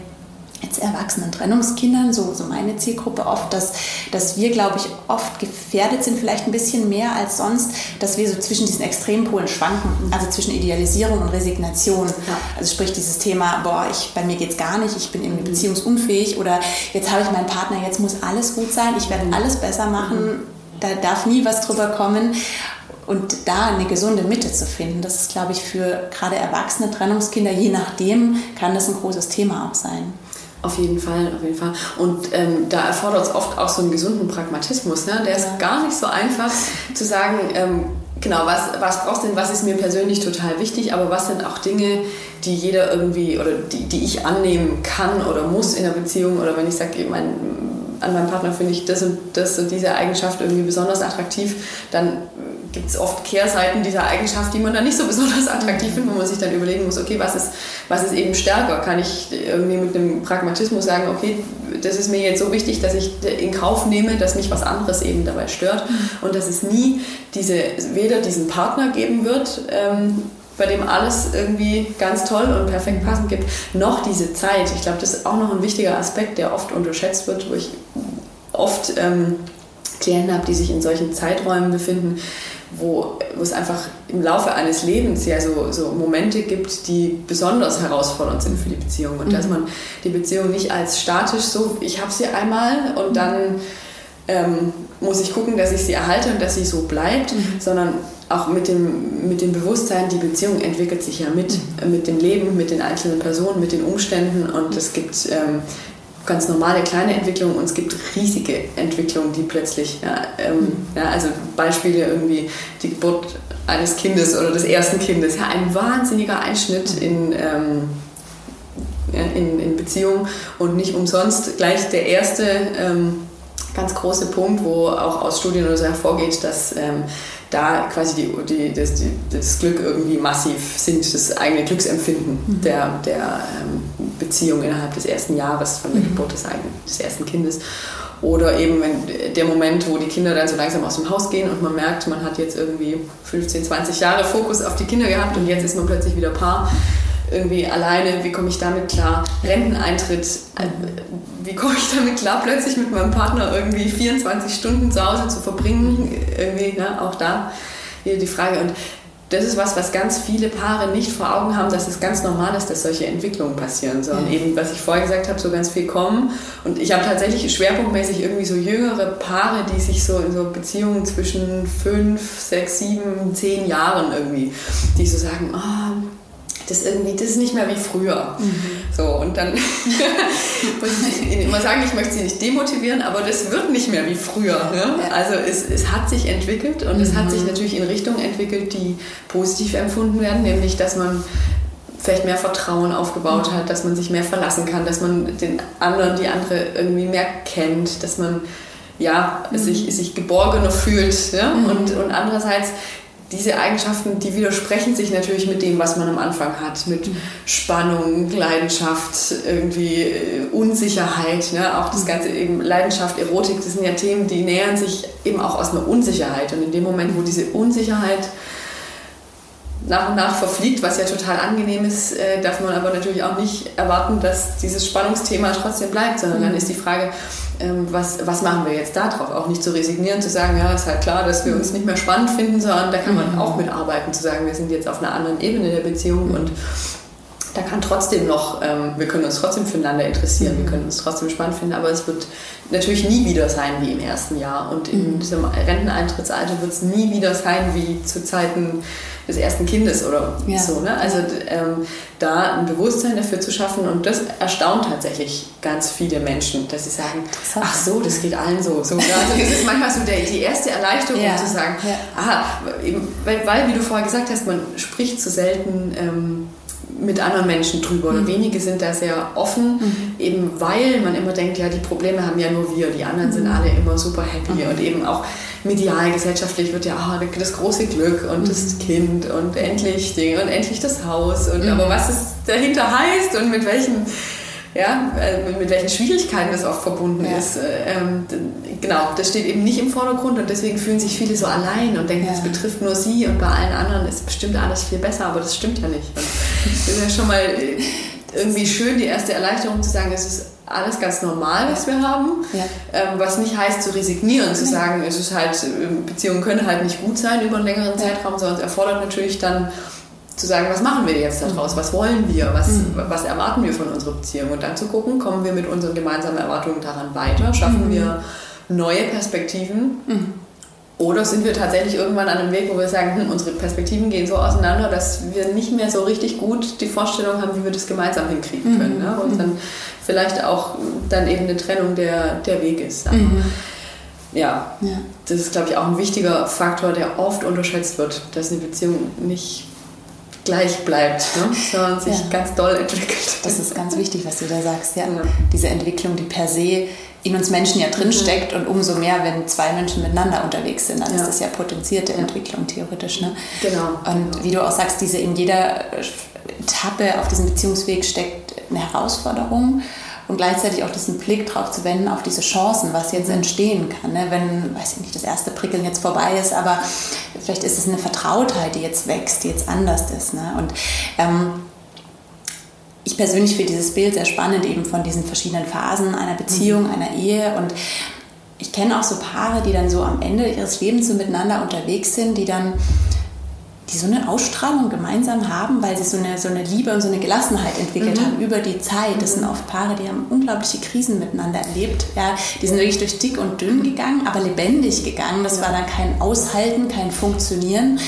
jetzt erwachsenen Trennungskindern, so, so meine Zielgruppe oft, dass, dass wir, glaube ich, oft gefährdet sind, vielleicht ein bisschen mehr als sonst, dass wir so zwischen diesen Extrempolen schwanken, also zwischen Idealisierung und Resignation. Ja. Also sprich dieses Thema, boah, ich, bei mir geht es gar nicht, ich bin irgendwie mhm. beziehungsunfähig oder jetzt habe ich meinen Partner, jetzt muss alles gut sein, ich werde alles besser machen, mhm. da darf nie was drüber kommen. Und da eine gesunde Mitte zu finden, das ist, glaube ich, für gerade erwachsene Trennungskinder, je nachdem, kann das ein großes Thema auch sein. Auf jeden Fall, auf jeden Fall. Und ähm, da erfordert es oft auch so einen gesunden Pragmatismus. Ne? Der ist ja. gar nicht so einfach zu sagen, ähm, genau, was, was brauchst du denn, was ist mir persönlich total wichtig, aber was sind auch Dinge, die jeder irgendwie oder die, die ich annehmen kann oder muss in einer Beziehung oder wenn ich sage, mein, an meinem Partner finde ich das und das und diese Eigenschaft irgendwie besonders attraktiv, dann gibt es oft Kehrseiten dieser Eigenschaft, die man dann nicht so besonders attraktiv findet, wo man sich dann überlegen muss, okay, was ist, was ist eben stärker? Kann ich irgendwie mit einem Pragmatismus sagen, okay, das ist mir jetzt so wichtig, dass ich in Kauf nehme, dass mich was anderes eben dabei stört mhm. und dass es nie diese, weder diesen Partner geben wird, ähm, bei dem alles irgendwie ganz toll und perfekt passend gibt, noch diese Zeit. Ich glaube, das ist auch noch ein wichtiger Aspekt, der oft unterschätzt wird, wo ich oft ähm, Klienten habe, die sich in solchen Zeiträumen befinden, wo, wo es einfach im Laufe eines Lebens ja so, so Momente gibt, die besonders herausfordernd sind für die Beziehung. Und mhm. dass man die Beziehung nicht als statisch so, ich habe sie einmal und dann ähm, muss ich gucken, dass ich sie erhalte und dass sie so bleibt, mhm. sondern auch mit dem, mit dem Bewusstsein, die Beziehung entwickelt sich ja mit, mhm. mit dem Leben, mit den einzelnen Personen, mit den Umständen und es gibt ähm, ganz normale kleine Entwicklungen und es gibt riesige Entwicklungen, die plötzlich, ja, ähm, mhm. ja, also Beispiele irgendwie die Geburt eines Kindes oder des ersten Kindes, ja, ein wahnsinniger Einschnitt mhm. in, ähm, in, in Beziehungen und nicht umsonst gleich der erste ähm, ganz große Punkt, wo auch aus Studien oder so hervorgeht, dass ähm, da quasi die, die, das, die, das, Glück irgendwie massiv sinkt, das eigene Glücksempfinden mhm. der, der ähm, Beziehung innerhalb des ersten Jahres von der mhm. Geburt des, eigenen, des ersten Kindes. Oder eben wenn der Moment, wo die Kinder dann so langsam aus dem Haus gehen und man merkt, man hat jetzt irgendwie 15, 20 Jahre Fokus auf die Kinder gehabt und jetzt ist man plötzlich wieder Paar irgendwie alleine, wie komme ich damit klar? Renteneintritt, äh, wie komme ich damit klar, plötzlich mit meinem Partner irgendwie 24 Stunden zu Hause zu verbringen? Irgendwie, ne, auch da wieder die Frage. Und das ist was, was ganz viele Paare nicht vor Augen haben, dass es ganz normal ist, dass solche Entwicklungen passieren. Sondern ja. eben, was ich vorher gesagt habe, so ganz viel kommen. Und ich habe tatsächlich schwerpunktmäßig irgendwie so jüngere Paare, die sich so in so Beziehungen zwischen fünf, sechs, sieben, zehn Jahren irgendwie, die so sagen, oh, das irgendwie, das ist nicht mehr wie früher. Mhm. So, und dann muss ich ihnen immer sagen, ich möchte sie nicht demotivieren, aber das wird nicht mehr wie früher. Ne? Also es, es hat sich entwickelt und mhm. es hat sich mhm. natürlich in Richtungen entwickelt, die positiv empfunden werden, nämlich dass man vielleicht mehr Vertrauen aufgebaut hat, dass man sich mehr verlassen kann, dass man den anderen, die andere irgendwie mehr kennt, dass man ja, mhm. sich, sich geborgener fühlt. Ja? Mhm. Und, und andererseits diese Eigenschaften, die widersprechen sich natürlich mit dem, was man am Anfang hat, mit Spannung, Leidenschaft, irgendwie äh, Unsicherheit, ne? auch das ganze eben Leidenschaft, Erotik, das sind ja Themen, die nähern sich eben auch aus einer Unsicherheit. Und in dem Moment, wo diese Unsicherheit nach und nach verfliegt, was ja total angenehm ist, äh, darf man aber natürlich auch nicht erwarten, dass dieses Spannungsthema trotzdem bleibt, sondern dann ist die Frage, was, was machen wir jetzt da drauf? Auch nicht zu resignieren, zu sagen, ja, ist halt klar, dass wir uns nicht mehr spannend finden, sondern da kann man mhm. auch mitarbeiten, zu sagen, wir sind jetzt auf einer anderen Ebene der Beziehung und da kann trotzdem noch, ähm, wir können uns trotzdem füreinander interessieren, wir können uns trotzdem spannend finden, aber es wird natürlich nie wieder sein wie im ersten Jahr. Und in mhm. diesem Renteneintrittsalter wird es nie wieder sein wie zu Zeiten des ersten Kindes oder ja. so. Ne? Also ähm, da ein Bewusstsein dafür zu schaffen und das erstaunt tatsächlich ganz viele Menschen, dass sie sagen, ach so, das geht allen so. so also das ist manchmal so der, die erste Erleichterung ja. zu sagen, ja. aha, eben, weil, weil, wie du vorher gesagt hast, man spricht zu selten ähm, mit anderen Menschen drüber. Mhm. Wenige sind da sehr offen, mhm. eben weil man immer denkt, ja, die Probleme haben ja nur wir, die anderen mhm. sind alle immer super happy mhm. und eben auch medial, gesellschaftlich wird ja oh, das große Glück und das mhm. Kind und endlich Ding und endlich das Haus und aber was es dahinter heißt und mit welchen ja, äh, mit welchen Schwierigkeiten das oft verbunden ja. ist. Äh, ähm, genau, das steht eben nicht im Vordergrund und deswegen fühlen sich viele so allein und denken, ja. das betrifft nur sie und bei allen anderen ist bestimmt alles viel besser, aber das stimmt ja nicht. Und das ist ja schon mal äh, irgendwie schön, die erste Erleichterung zu sagen, es ist alles ganz normal, was wir haben, ja. ähm, was nicht heißt zu resignieren, zu sagen, es ist halt, Beziehungen können halt nicht gut sein über einen längeren Zeitraum, sondern es erfordert natürlich dann zu sagen, was machen wir jetzt daraus, was wollen wir, was, mhm. was erwarten wir von unserer Beziehung? Und dann zu gucken, kommen wir mit unseren gemeinsamen Erwartungen daran weiter, schaffen mhm. wir neue Perspektiven? Mhm. Oder sind wir tatsächlich irgendwann an einem Weg, wo wir sagen, hm, unsere Perspektiven gehen so auseinander, dass wir nicht mehr so richtig gut die Vorstellung haben, wie wir das gemeinsam hinkriegen mhm. können ne? und dann vielleicht auch dann eben eine Trennung der, der Weg ist. Mhm. Ja, ja, das ist, glaube ich, auch ein wichtiger Faktor, der oft unterschätzt wird, dass eine Beziehung nicht gleich bleibt, ne? sondern sich ja. ganz doll entwickelt. Das ist ganz wichtig, was du da sagst. Ja. ja. Diese Entwicklung, die per se in uns Menschen ja drinsteckt mhm. und umso mehr, wenn zwei Menschen miteinander unterwegs sind, dann ja. ist das ja potenzierte Entwicklung theoretisch. Ne? Genau. Und wie du auch sagst, diese in jeder Etappe auf diesem Beziehungsweg steckt eine Herausforderung und gleichzeitig auch diesen Blick drauf zu wenden auf diese Chancen, was jetzt mhm. entstehen kann. Ne? Wenn, weiß ich nicht, das erste Prickeln jetzt vorbei ist, aber vielleicht ist es eine Vertrautheit, die jetzt wächst, die jetzt anders ist. Ne? Und ähm, ich persönlich finde dieses Bild sehr spannend, eben von diesen verschiedenen Phasen einer Beziehung, mhm. einer Ehe. Und ich kenne auch so Paare, die dann so am Ende ihres Lebens so miteinander unterwegs sind, die dann die so eine Ausstrahlung gemeinsam haben, weil sie so eine, so eine Liebe und so eine Gelassenheit entwickelt mhm. haben über die Zeit. Das sind mhm. oft Paare, die haben unglaubliche Krisen miteinander erlebt. Ja, die sind wirklich durch dick und dünn gegangen, aber lebendig gegangen. Das war dann kein Aushalten, kein Funktionieren. Mhm.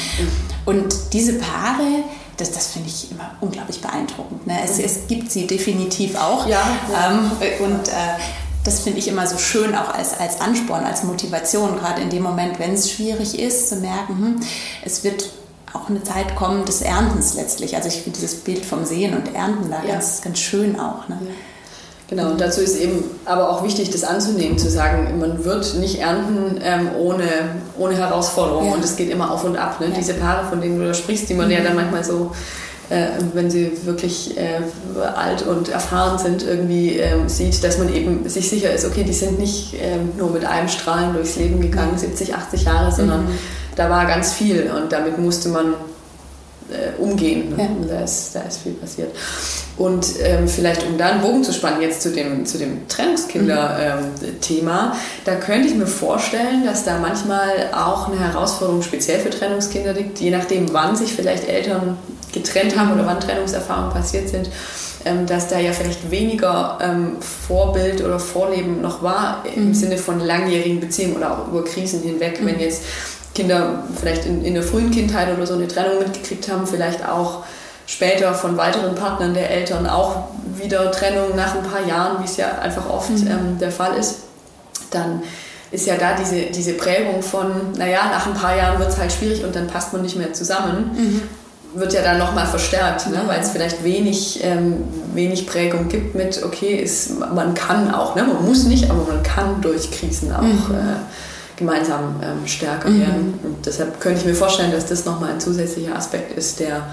Und diese Paare, das, das finde ich immer unglaublich beeindruckend. Ne? Es, es gibt sie definitiv auch. Ja, ja. Ähm, und äh, das finde ich immer so schön, auch als, als Ansporn, als Motivation, gerade in dem Moment, wenn es schwierig ist, zu merken, hm, es wird auch eine Zeit kommen des Erntens letztlich. Also ich finde dieses Bild vom Sehen und Ernten da ja. ganz, ganz schön auch. Ne? Genau, und dazu ist eben aber auch wichtig, das anzunehmen, zu sagen, man wird nicht ernten ähm, ohne, ohne Herausforderungen ja. und es geht immer auf und ab. Ne? Ja. Diese Paare, von denen du da sprichst, die man mhm. ja dann manchmal so, äh, wenn sie wirklich äh, alt und erfahren sind, irgendwie äh, sieht, dass man eben sich sicher ist, okay, die sind nicht ähm, nur mit einem Strahlen durchs Leben gegangen, 70, 80 Jahre, sondern mhm da war ganz viel und damit musste man äh, umgehen. Ne? Ja. Da, ist, da ist viel passiert. Und ähm, vielleicht, um da einen Bogen zu spannen, jetzt zu dem, zu dem Trennungskinder-Thema, mhm. ähm, da könnte ich mir vorstellen, dass da manchmal auch eine Herausforderung speziell für Trennungskinder liegt, je nachdem, wann sich vielleicht Eltern getrennt haben oder wann Trennungserfahrungen passiert sind ähm, dass da ja vielleicht weniger ähm, Vorbild oder Vorleben noch war im mhm. Sinne von langjährigen Beziehungen oder auch über Krisen hinweg, mhm. wenn jetzt Kinder vielleicht in, in der frühen Kindheit oder so eine Trennung mitgekriegt haben, vielleicht auch später von weiteren Partnern der Eltern auch wieder Trennung nach ein paar Jahren, wie es ja einfach oft mhm. ähm, der Fall ist, dann ist ja da diese, diese Prägung von, naja, nach ein paar Jahren wird es halt schwierig und dann passt man nicht mehr zusammen, mhm. wird ja dann nochmal verstärkt, ne? weil es vielleicht wenig, ähm, wenig Prägung gibt mit, okay, ist, man kann auch, ne? man muss nicht, aber man kann durch Krisen auch. Mhm. Äh, gemeinsam ähm, stärker mhm. werden. Und deshalb könnte ich mir vorstellen, dass das nochmal ein zusätzlicher Aspekt ist, der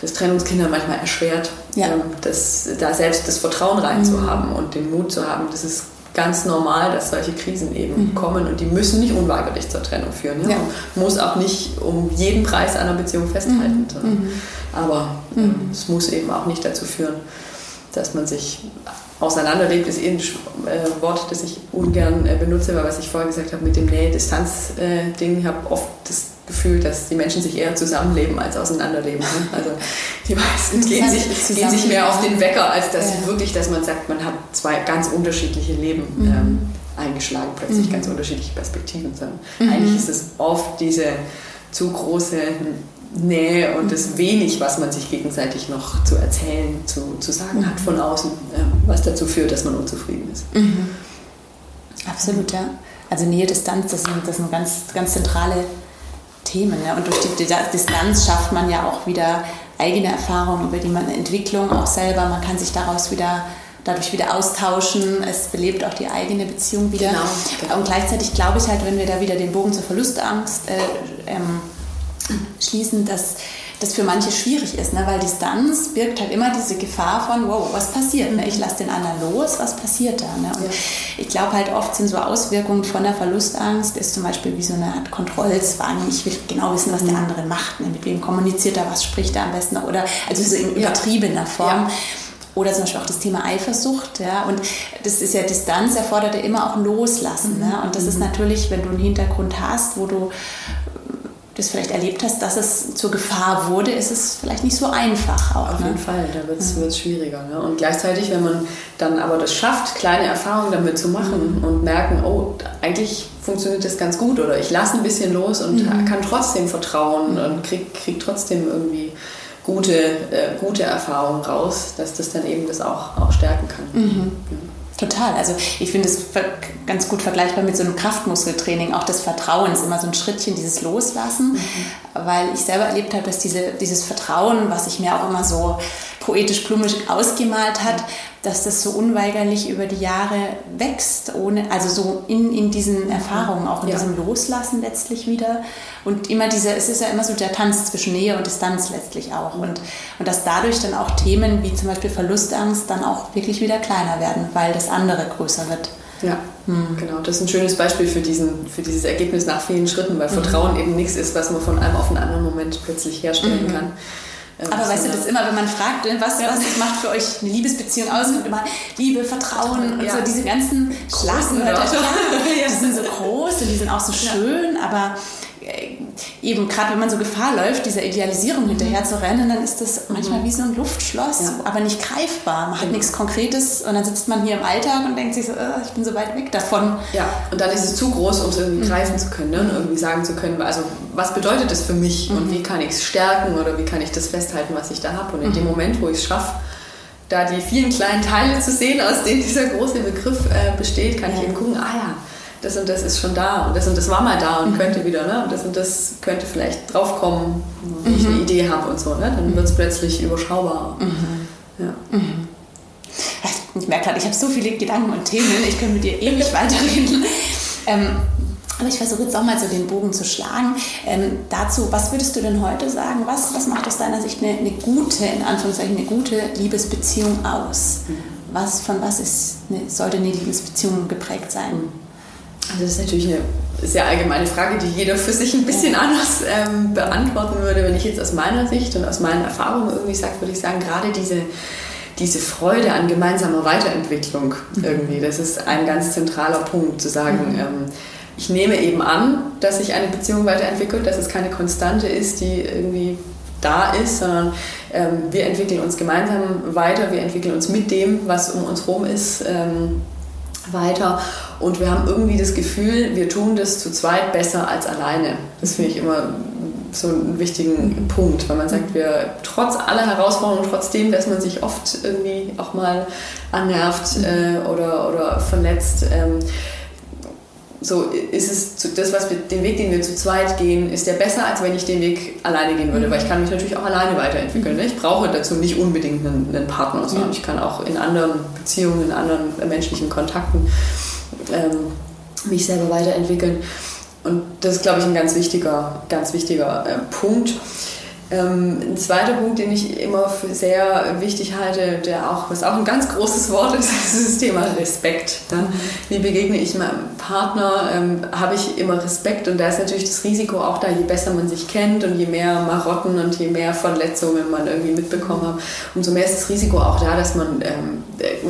das Trennungskinder manchmal erschwert, ja. ähm, das, da selbst das Vertrauen reinzuhaben mhm. und den Mut zu haben, das ist ganz normal, dass solche Krisen eben mhm. kommen und die müssen nicht unweigerlich zur Trennung führen. Ja? Man muss auch nicht um jeden Preis einer Beziehung festhalten, mhm. mhm. aber ähm, es muss eben auch nicht dazu führen, dass man sich auseinanderlebt, ist eh ein äh, Wort, das ich ungern äh, benutze, weil was ich vorher gesagt habe mit dem Nähe-Distanz-Ding, ich habe oft das Gefühl, dass die Menschen sich eher zusammenleben als auseinanderleben. Ne? Also die meisten gehen sich, gehen sich mehr auf den Wecker, als dass ja. wirklich, dass man sagt, man hat zwei ganz unterschiedliche Leben mhm. ähm, eingeschlagen, plötzlich mhm. ganz unterschiedliche Perspektiven. Mhm. Eigentlich ist es oft diese zu große Nähe und das wenig, was man sich gegenseitig noch zu erzählen, zu, zu sagen hat von außen, was dazu führt, dass man unzufrieden ist. Mhm. Absolut, ja. Also Nähe, Distanz, das sind, das sind ganz, ganz zentrale Themen. Ne? Und durch die Distanz schafft man ja auch wieder eigene Erfahrungen, über die man Entwicklung auch selber, man kann sich daraus wieder dadurch wieder austauschen. Es belebt auch die eigene Beziehung wieder. Genau, genau. Und gleichzeitig glaube ich halt, wenn wir da wieder den Bogen zur Verlustangst äh, ähm, schließen, dass das für manche schwierig ist, ne? weil Distanz birgt halt immer diese Gefahr von, wow, was passiert? Ne? Ich lasse den anderen los, was passiert da? Ne? Und ja. ich glaube halt oft sind so Auswirkungen von der Verlustangst, ist zum Beispiel wie so eine Art Kontrollzwang. Ich will genau wissen, was der mhm. andere macht, ne? mit wem kommuniziert er, was spricht er am besten oder also so in übertriebener Form. Ja. Oder zum Beispiel auch das Thema Eifersucht. Ja? Und das ist ja Distanz, erfordert ja immer auch Loslassen. Ne? Und das ist mhm. natürlich, wenn du einen Hintergrund hast, wo du das vielleicht erlebt hast, dass es zur Gefahr wurde, ist es vielleicht nicht so einfach auch. Auf ne? jeden Fall, da wird es ja. schwieriger. Ne? Und gleichzeitig, wenn man dann aber das schafft, kleine Erfahrungen damit zu machen mhm. und merken, oh, eigentlich funktioniert das ganz gut oder ich lasse ein bisschen los und mhm. kann trotzdem vertrauen und krieg, krieg trotzdem irgendwie gute, äh, gute Erfahrungen raus, dass das dann eben das auch, auch stärken kann. Mhm. Total. Also ich finde es ganz gut vergleichbar mit so einem Kraftmuskeltraining. Auch das Vertrauen ist immer so ein Schrittchen, dieses Loslassen, mhm. weil ich selber erlebt habe, dass diese, dieses Vertrauen, was ich mir auch immer so poetisch plumig ausgemalt hat, dass das so unweigerlich über die Jahre wächst, ohne, also so in, in diesen Erfahrungen, auch in ja. diesem Loslassen letztlich wieder. Und immer dieser, es ist ja immer so der Tanz zwischen Nähe und Distanz letztlich auch. Und, und dass dadurch dann auch Themen wie zum Beispiel Verlustangst dann auch wirklich wieder kleiner werden, weil das andere größer wird. Ja, hm. genau. Das ist ein schönes Beispiel für, diesen, für dieses Ergebnis nach vielen Schritten, weil mhm. Vertrauen eben nichts ist, was man von einem auf einen anderen Moment plötzlich herstellen mhm. kann. Aber weißt du, das immer, wenn man fragt, ne, was, was macht für euch eine Liebesbeziehung aus, kommt immer Liebe, Vertrauen und ja. so diese ganzen Schlagwörter. Ja, die sind so groß und die sind auch so schön, aber eben gerade wenn man so Gefahr läuft, dieser Idealisierung hinterher zu rennen, dann ist das manchmal mhm. wie so ein Luftschloss, ja. aber nicht greifbar. Man hat genau. nichts Konkretes und dann sitzt man hier im Alltag und denkt sich so, oh, ich bin so weit weg davon. Ja, und dann ist es zu groß, um es irgendwie mhm. greifen zu können ne? und irgendwie sagen zu können, also was bedeutet das für mich mhm. und wie kann ich es stärken oder wie kann ich das festhalten, was ich da habe. Und in dem mhm. Moment, wo ich es schaffe, da die vielen kleinen Teile zu sehen, aus denen dieser große Begriff äh, besteht, kann ich eben gucken, ah ja, das und das ist schon da und das und das war mal da und mhm. könnte wieder, ne? Und das und das könnte vielleicht draufkommen, wenn ich eine mhm. Idee habe und so, ne? Dann wird es plötzlich überschaubar. Mhm. Ja. Mhm. Ich merke gerade, ich habe so viele Gedanken und Themen, ich könnte mit dir ewig weiterreden. Ähm, aber ich versuche jetzt auch mal so den Bogen zu schlagen. Ähm, dazu, was würdest du denn heute sagen? Was, was macht aus deiner Sicht eine, eine gute, in Anführungszeichen, eine gute Liebesbeziehung aus? Mhm. Was, von was ist eine, sollte eine Liebesbeziehung geprägt sein? Also das ist natürlich eine sehr allgemeine Frage, die jeder für sich ein bisschen anders ähm, beantworten würde. Wenn ich jetzt aus meiner Sicht und aus meinen Erfahrungen irgendwie sage, würde ich sagen, gerade diese, diese Freude an gemeinsamer Weiterentwicklung mhm. irgendwie, das ist ein ganz zentraler Punkt, zu sagen, mhm. ähm, ich nehme eben an, dass sich eine Beziehung weiterentwickelt, dass es keine Konstante ist, die irgendwie da ist, sondern ähm, wir entwickeln uns gemeinsam weiter, wir entwickeln uns mit dem, was um uns herum ist, ähm, weiter. Und wir haben irgendwie das Gefühl, wir tun das zu zweit besser als alleine. Das finde ich immer so einen wichtigen Punkt, weil man sagt, wir trotz aller Herausforderungen, trotzdem, dass man sich oft irgendwie auch mal annervt äh, oder, oder verletzt, ähm, so ist es das, was wir, den Weg, den wir zu zweit gehen, ist der besser, als wenn ich den Weg alleine gehen würde, mhm. weil ich kann mich natürlich auch alleine weiterentwickeln. Ne? Ich brauche dazu nicht unbedingt einen, einen Partner, sondern ja. ich kann auch in anderen Beziehungen, in anderen menschlichen Kontakten ähm, mich selber weiterentwickeln. Und das ist, glaube ich, ein ganz wichtiger, ganz wichtiger äh, Punkt. Ähm, ein zweiter Punkt, den ich immer für sehr wichtig halte, der auch, was auch ein ganz großes Wort ist, ist das Thema Respekt. Ne? Wie begegne ich meinem Partner? Ähm, Habe ich immer Respekt? Und da ist natürlich das Risiko auch da, je besser man sich kennt und je mehr Marotten und je mehr Verletzungen man irgendwie mitbekommen hat, umso mehr ist das Risiko auch da, dass man ähm,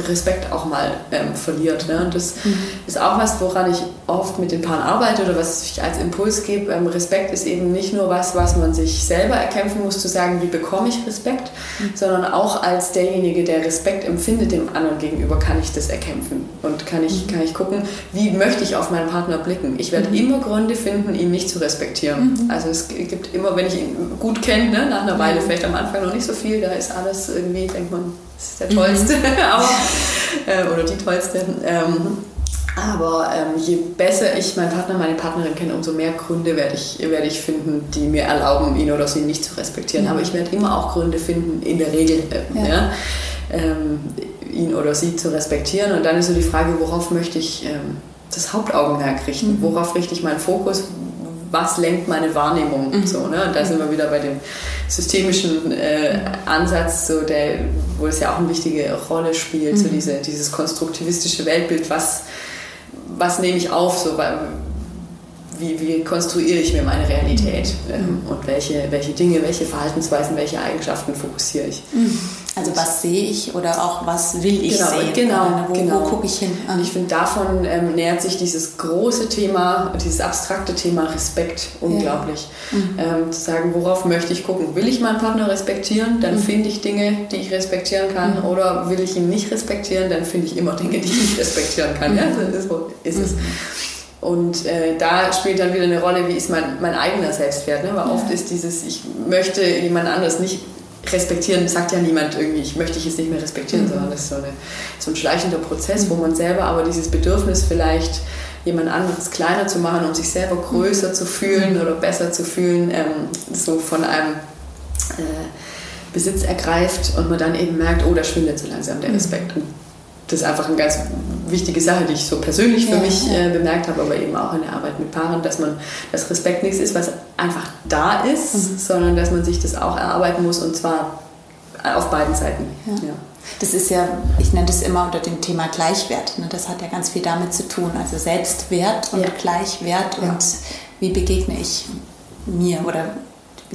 Respekt auch mal ähm, verliert. Ne? Und das mhm. ist auch was, woran ich oft mit den Paaren arbeite oder was ich als Impuls gebe. Ähm, Respekt ist eben nicht nur was, was man sich selber erkämpft, kämpfen muss, zu sagen, wie bekomme ich Respekt, mhm. sondern auch als derjenige, der Respekt empfindet dem anderen gegenüber, kann ich das erkämpfen und kann ich, mhm. kann ich gucken, wie möchte ich auf meinen Partner blicken. Ich werde mhm. immer Gründe finden, ihn nicht zu respektieren. Mhm. Also es gibt immer, wenn ich ihn gut kenne, ne, nach einer Weile, mhm. vielleicht am Anfang noch nicht so viel, da ist alles irgendwie, denkt man, das ist der Tollste, aber, äh, oder die Tollste. Ähm, aber ähm, je besser ich meinen Partner, meine Partnerin kenne, umso mehr Gründe werde ich, werde ich finden, die mir erlauben, ihn oder sie nicht zu respektieren. Mhm. Aber ich werde immer auch Gründe finden, in der Regel, äh, ja. Ja, ähm, ihn oder sie zu respektieren. Und dann ist so die Frage, worauf möchte ich ähm, das Hauptaugenmerk richten? Mhm. Worauf richte ich meinen Fokus? Was lenkt meine Wahrnehmung? Mhm. So, ne? Und da sind wir wieder bei dem systemischen äh, Ansatz, so der, wo es ja auch eine wichtige Rolle spielt, so mhm. diese, dieses konstruktivistische Weltbild, was was nehme ich auf, so, wie, wie konstruiere ich mir meine Realität ähm, mhm. und welche, welche Dinge, welche Verhaltensweisen, welche Eigenschaften fokussiere ich. Mhm. Also was sehe ich oder auch was will ich genau, sehen? Genau, wo, genau. wo gucke ich hin? Und ich finde, davon ähm, nähert sich dieses große Thema, dieses abstrakte Thema Respekt unglaublich. Ja. Mhm. Ähm, zu sagen, worauf möchte ich gucken? Will ich meinen Partner respektieren? Dann mhm. finde ich Dinge, die ich respektieren kann. Mhm. Oder will ich ihn nicht respektieren? Dann finde ich immer Dinge, die ich nicht respektieren kann. Ja, mhm. so ist es. Und äh, da spielt dann wieder eine Rolle, wie ist mein, mein eigener Selbstwert. Ne? Weil ja. oft ist dieses, ich möchte jemand anderes nicht respektieren, sagt ja niemand irgendwie, ich möchte dich jetzt nicht mehr respektieren, mhm. sondern das ist so, eine, so ein schleichender Prozess, mhm. wo man selber aber dieses Bedürfnis vielleicht jemand anderes kleiner zu machen, um sich selber größer mhm. zu fühlen oder besser zu fühlen, ähm, so von einem äh, Besitz ergreift und man dann eben merkt, oh, da schwindet so langsam der Respekt. Und das ist einfach eine ganz wichtige Sache, die ich so persönlich für ja, mich ja. Äh, bemerkt habe, aber eben auch in der Arbeit mit Paaren, dass man, dass Respekt nichts ist, was einfach da ist, mhm. sondern dass man sich das auch erarbeiten muss und zwar auf beiden Seiten. Ja. ja. Das ist ja, ich nenne das immer unter dem Thema Gleichwert. Ne? Das hat ja ganz viel damit zu tun. Also Selbstwert und Gleichwert und wie begegne ich mir oder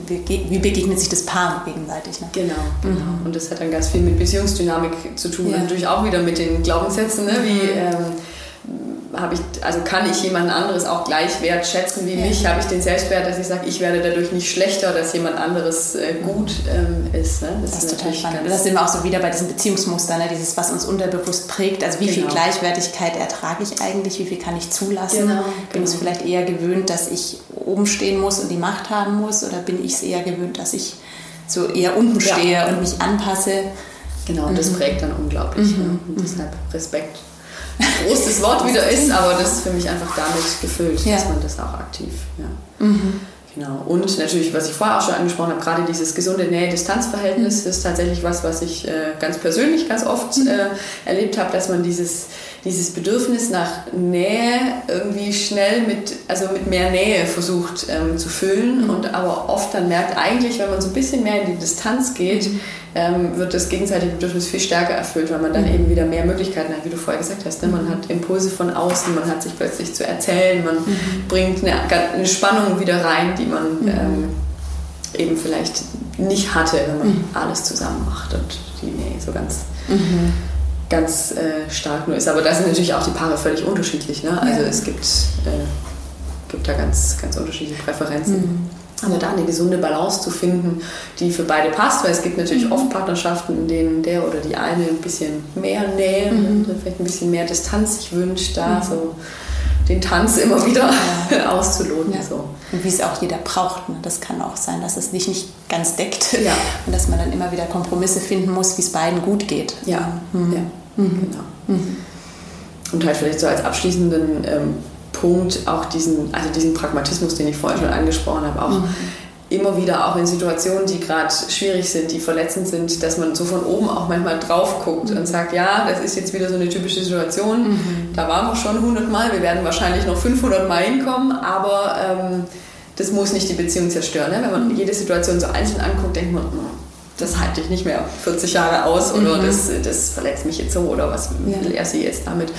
wie begegnet sich das Paar gegenseitig. Ne? Genau, genau. Mhm. Und das hat dann ganz viel mit Beziehungsdynamik zu tun ja. und natürlich auch wieder mit den Glaubenssätzen, ne? wie mhm. ähm, habe ich, also kann ich jemand anderes auch gleich wertschätzen wie ja. mich? Habe ich den Selbstwert, dass ich sage, ich werde dadurch nicht schlechter, dass jemand anderes äh, gut ähm, ist. Ne? Das, das, ist total spannend. Das sind wir auch so wieder bei diesen Beziehungsmustern, ne? dieses, was uns unterbewusst prägt. Also wie genau. viel Gleichwertigkeit ertrage ich eigentlich? Wie viel kann ich zulassen? Genau, bin ich es genau. vielleicht eher gewöhnt, dass ich oben stehen muss und die Macht haben muss? Oder bin ich es eher gewöhnt, dass ich so eher unten stehe ja. und mich anpasse? Genau, und das mhm. prägt dann unglaublich. Mhm. Ne? Und deshalb Respekt groß das Wort wieder ist, aber das ist für mich einfach damit gefüllt, ja. dass man das auch aktiv. Ja. Mhm. Genau. Und natürlich, was ich vorher auch schon angesprochen habe, gerade dieses gesunde Nähe-Distanz-Verhältnis mhm. ist tatsächlich was, was ich äh, ganz persönlich ganz oft mhm. äh, erlebt habe, dass man dieses, dieses Bedürfnis nach Nähe irgendwie schnell mit, also mit mehr Nähe versucht ähm, zu füllen mhm. und aber oft dann merkt, eigentlich, wenn man so ein bisschen mehr in die Distanz geht, mhm ähm, wird das gegenseitige Bedürfnis viel stärker erfüllt, weil man dann mhm. eben wieder mehr Möglichkeiten hat, wie du vorher gesagt hast. Ne? Man hat Impulse von außen, man hat sich plötzlich zu erzählen, man mhm. bringt eine, eine, Spannung wieder rein, die man mhm. ähm, eben vielleicht nicht hatte, wenn man mhm. alles zusammen macht und die Nähe so ganz mhm. Ganz äh, stark nur ist. Aber da sind natürlich auch die Paare völlig unterschiedlich. Ne? Also ja. es gibt, äh, gibt da ganz, ganz unterschiedliche Präferenzen. Mhm. Aber da eine gesunde Balance zu finden, die für beide passt, weil es gibt natürlich mhm. oft Partnerschaften, in denen der oder die eine ein bisschen mehr Nähe, mhm. vielleicht ein bisschen mehr Distanz sich wünscht, da mhm. so den Tanz immer wieder ja. auszuloten. Ja. So. Und wie es auch jeder braucht. Ne? Das kann auch sein, dass es sich nicht ganz deckt ja. und dass man dann immer wieder Kompromisse finden muss, wie es beiden gut geht. Ja, mhm. ja. Mhm. genau. Mhm. Und halt vielleicht so als abschließenden ähm, Punkt auch diesen, also diesen Pragmatismus, den ich vorher schon angesprochen habe, auch mhm. Immer wieder auch in Situationen, die gerade schwierig sind, die verletzend sind, dass man so von oben auch manchmal drauf guckt mhm. und sagt, ja, das ist jetzt wieder so eine typische Situation, mhm. da waren wir schon 100 Mal, wir werden wahrscheinlich noch 500 Mal hinkommen, aber ähm, das muss nicht die Beziehung zerstören. Ne? Wenn man jede Situation so einzeln anguckt, denkt man, hm, das halte ich nicht mehr 40 Jahre aus oder mhm. das, das verletzt mich jetzt so oder was will er sie jetzt damit.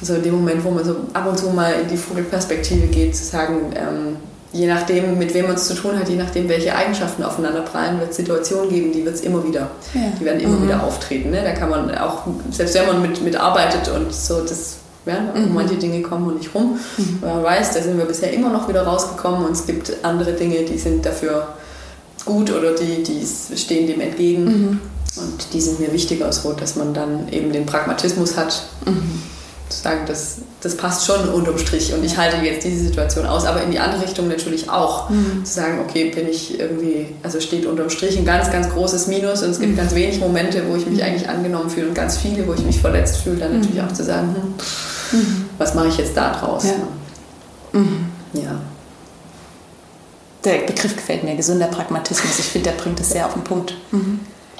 Also in dem Moment, wo man so ab und zu mal in die Vogelperspektive geht, zu sagen, ähm, je nachdem, mit wem man es zu tun hat, je nachdem, welche Eigenschaften aufeinander prallen, wird es Situationen geben, die wird es immer wieder, ja. die werden immer mhm. wieder auftreten. Ne? Da kann man auch, selbst wenn man mit, mitarbeitet und so, das ja, mhm. manche Dinge kommen und nicht rum. Mhm. Man weiß, da sind wir bisher immer noch wieder rausgekommen und es gibt andere Dinge, die sind dafür gut oder die, die stehen dem entgegen. Mhm. Und die sind mir wichtiger als Rot, dass man dann eben den Pragmatismus hat, mhm. Zu sagen, das, das passt schon unterm Strich und ich halte jetzt diese Situation aus, aber in die andere Richtung natürlich auch. Mhm. Zu sagen, okay, bin ich irgendwie, also steht unterm Strich ein ganz, ganz großes Minus und es gibt mhm. ganz wenig Momente, wo ich mich mhm. eigentlich angenommen fühle und ganz viele, wo ich mich verletzt fühle, dann natürlich mhm. auch zu sagen, hm, was mache ich jetzt da draus? Ja. ja der Begriff gefällt mir, gesunder Pragmatismus. Ich finde, der bringt es sehr auf den Punkt.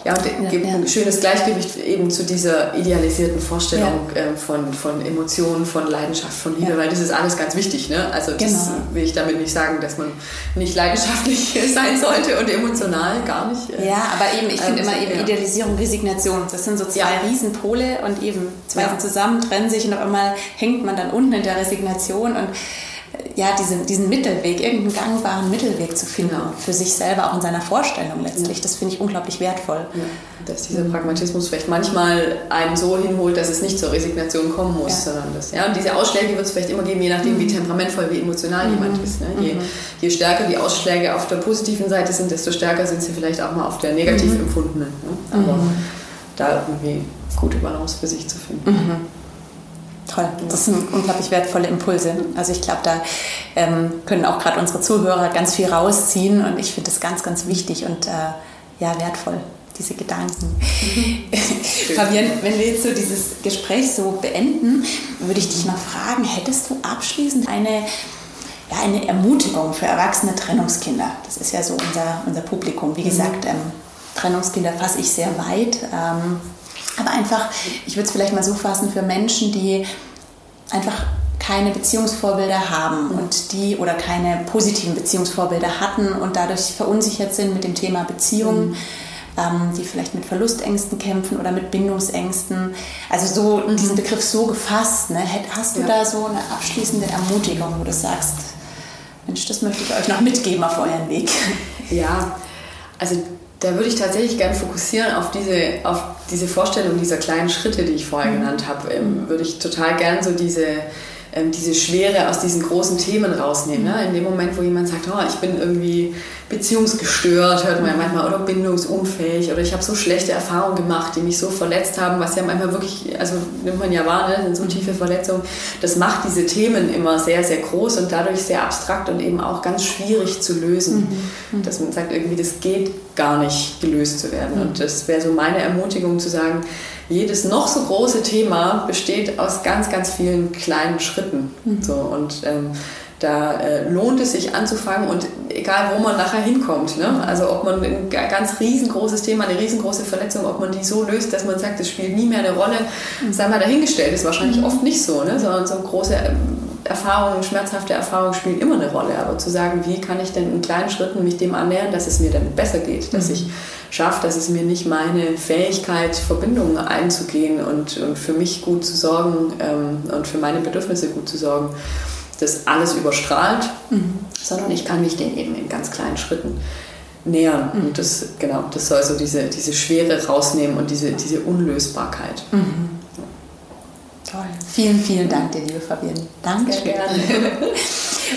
Ja, und ja, ein schönes Gleichgewicht eben zu dieser idealisierten Vorstellung äh, von, von Emotionen, von Leidenschaft, von Liebe, weil das ist alles ganz wichtig. Ne? Also das genau. will ich damit nicht sagen, dass man nicht leidenschaftlich sein sollte und emotional, gar nicht. Äh, ja, aber eben, ich finde ähm, immer eben Idealisierung, Resignation, das sind so zwei Riesenpole und eben zwei sind zusammen, trennen sich und auf einmal hängt man dann unten in der Resignation und ja, diesen, diesen Mittelweg, irgendeinen gangbaren Mittelweg zu finden, genau. für sich selber, auch in seiner Vorstellung letztlich, das finde ich unglaublich wertvoll. Ja, dass dieser Pragmatismus vielleicht manchmal einen so hinholt, dass es nicht zur Resignation kommen muss, ja. sondern das, ja, und diese Ausschläge wird es vielleicht immer geben, je nachdem, wie mhm. temperamentvoll, wie emotional mhm. jemand ist. Ne? Je, mhm. je, stärker die Ausschläge auf der positiven Seite sind, desto stärker sind sie vielleicht auch mal auf der negativ mhm. empfundenen. Ne? Aber mhm. da irgendwie gute Balance für sich zu finden. Mhm. Toll, das sind unglaublich wertvolle Impulse. Also ich glaube, da ähm, können auch gerade unsere Zuhörer ganz viel rausziehen und ich finde das ganz, ganz wichtig und äh, ja, wertvoll, diese Gedanken. Fabian, wenn wir jetzt so dieses Gespräch so beenden, würde ich dich noch fragen, hättest du abschließend eine, ja, eine Ermutigung für erwachsene Trennungskinder? Das ist ja so unser, unser Publikum. Wie mhm. gesagt, ähm, Trennungskinder fasse ich sehr weit. Ähm, aber einfach, ich würde es vielleicht mal so fassen, für Menschen, die einfach keine Beziehungsvorbilder haben und die oder keine positiven Beziehungsvorbilder hatten und dadurch verunsichert sind mit dem Thema Beziehung. Mhm. Ähm, die vielleicht mit Verlustängsten kämpfen oder mit Bindungsängsten. Also so mhm. diesen Begriff so gefasst. Ne? Hast du ja. da so eine abschließende Ermutigung, wo du sagst, Mensch, das möchte ich euch noch mitgeben auf euren Weg? Ja, also da würde ich tatsächlich gerne fokussieren auf diese, auf diese Vorstellung dieser kleinen Schritte, die ich vorher mhm. genannt habe. Ähm, würde ich total gern so diese ähm, diese Schwere aus diesen großen Themen rausnehmen. Ne? In dem Moment, wo jemand sagt, oh, ich bin irgendwie beziehungsgestört, hört man ja manchmal, oder bindungsunfähig, oder ich habe so schlechte Erfahrungen gemacht, die mich so verletzt haben, was ja manchmal wirklich, also nimmt man ja wahr, ne? sind so tiefe Verletzungen. Das macht diese Themen immer sehr, sehr groß und dadurch sehr abstrakt und eben auch ganz schwierig zu lösen. Mhm. Dass man sagt, irgendwie, das geht gar nicht gelöst zu werden. Mhm. Und das wäre so meine Ermutigung zu sagen, jedes noch so große Thema besteht aus ganz, ganz vielen kleinen Schritten. Mhm. So, und ähm, da äh, lohnt es sich anzufangen und egal, wo man nachher hinkommt. Ne? Also ob man ein ganz riesengroßes Thema, eine riesengroße Verletzung, ob man die so löst, dass man sagt, das spielt nie mehr eine Rolle, mhm. sei mal dahingestellt, ist wahrscheinlich mhm. oft nicht so, ne? sondern so große ähm, Erfahrungen, schmerzhafte Erfahrungen spielen immer eine Rolle. Aber zu sagen, wie kann ich denn in kleinen Schritten mich dem annähern, dass es mir damit besser geht, dass mhm. ich schaffe, dass es mir nicht meine Fähigkeit, Verbindungen einzugehen und, und für mich gut zu sorgen ähm, und für meine Bedürfnisse gut zu sorgen, das alles überstrahlt, mhm. sondern ich kann mich dem eben in ganz kleinen Schritten nähern. Mhm. Und das, genau, das soll so diese, diese Schwere rausnehmen und diese, diese Unlösbarkeit. Mhm. Toll. Vielen, vielen Dank dir, liebe Fabienne. Danke. Sehr gerne.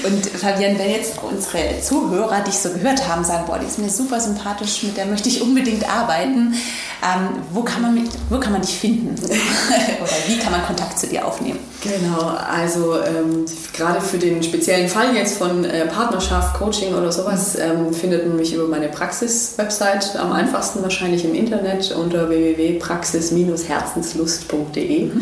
Und Fabian, wenn jetzt unsere Zuhörer dich so gehört haben, sagen, boah, die ist mir super sympathisch, mit der möchte ich unbedingt arbeiten, ähm, wo, kann man mit, wo kann man dich finden? Oder wie kann man Kontakt zu dir aufnehmen? Genau, also ähm, gerade für den speziellen Fall jetzt von äh, Partnerschaft, Coaching oder sowas, ähm, findet man mich über meine Praxis-Website am einfachsten wahrscheinlich im Internet unter www.praxis-herzenslust.de. Mhm.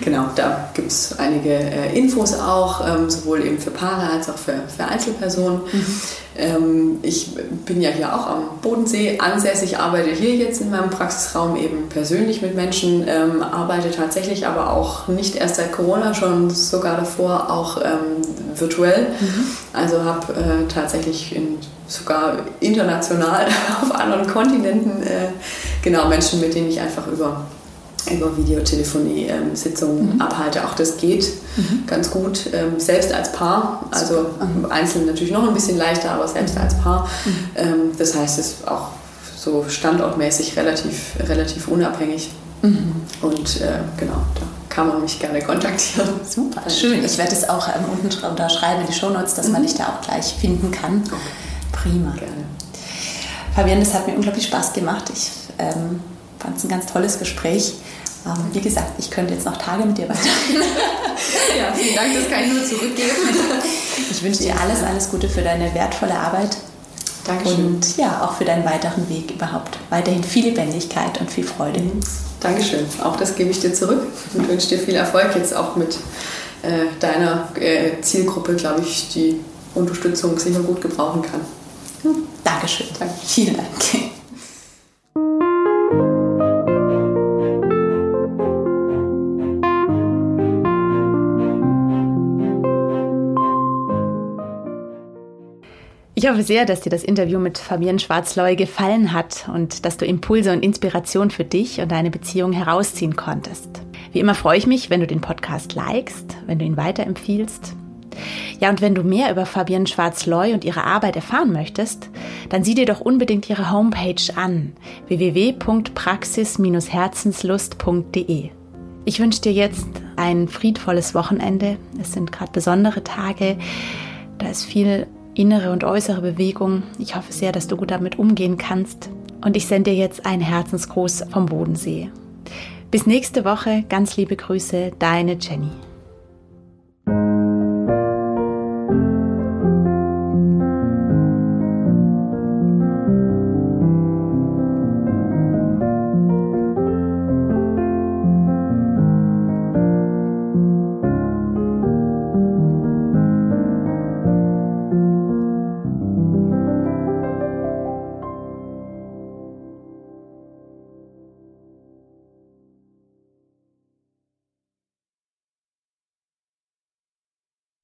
Genau, da gibt es einige äh, Infos auch, ähm, sowohl eben für Paare als auch für, für Einzelpersonen. Mhm. Ähm, ich bin ja hier auch am Bodensee ansässig, arbeite hier jetzt in meinem Praxisraum eben persönlich mit Menschen, ähm, arbeite tatsächlich aber auch nicht erst seit Corona, schon sogar davor auch ähm, virtuell. Mhm. Also habe äh, tatsächlich in, sogar international auf anderen Kontinenten äh, genau Menschen, mit denen ich einfach über über Videotelefonie ähm, Sitzungen mhm. abhalte. Auch das geht mhm. ganz gut, ähm, selbst als Paar. Also mhm. einzeln natürlich noch ein bisschen leichter, aber selbst als Paar. Mhm. Ähm, das heißt, es ist auch so standortmäßig relativ, relativ unabhängig. Mhm. Und äh, genau, da kann man mich gerne kontaktieren. Super, schön. Ich werde es auch ähm, unten unterschreiben in die Shownotes, dass man mhm. dich da auch gleich finden kann. Okay. Prima. Gerne. Fabian, das hat mir unglaublich Spaß gemacht. Ich ähm, fand es ein ganz tolles Gespräch. Ähm, wie gesagt, ich könnte jetzt noch Tage mit dir weiterreden. ja, vielen Dank, das kann ich nur zurückgeben. Ich wünsche dir alles, alles Gute für deine wertvolle Arbeit. Dankeschön. Und ja, auch für deinen weiteren Weg überhaupt. Weiterhin viel Lebendigkeit und viel Freude. Mhm. Dankeschön. Auch das gebe ich dir zurück und wünsche dir viel Erfolg jetzt auch mit äh, deiner äh, Zielgruppe, glaube ich, die Unterstützung sicher gut gebrauchen kann. Hm. Dankeschön. Danke. Vielen Dank. Ich hoffe sehr, dass dir das Interview mit Fabienne Schwarzleu gefallen hat und dass du Impulse und Inspiration für dich und deine Beziehung herausziehen konntest. Wie immer freue ich mich, wenn du den Podcast likest, wenn du ihn weiterempfiehlst. Ja, und wenn du mehr über Fabienne Schwarzleu und ihre Arbeit erfahren möchtest, dann sieh dir doch unbedingt ihre Homepage an: www.praxis-herzenslust.de. Ich wünsche dir jetzt ein friedvolles Wochenende. Es sind gerade besondere Tage. Da ist viel innere und äußere Bewegung. Ich hoffe sehr, dass du gut damit umgehen kannst. Und ich sende dir jetzt einen Herzensgruß vom Bodensee. Bis nächste Woche. Ganz liebe Grüße, deine Jenny.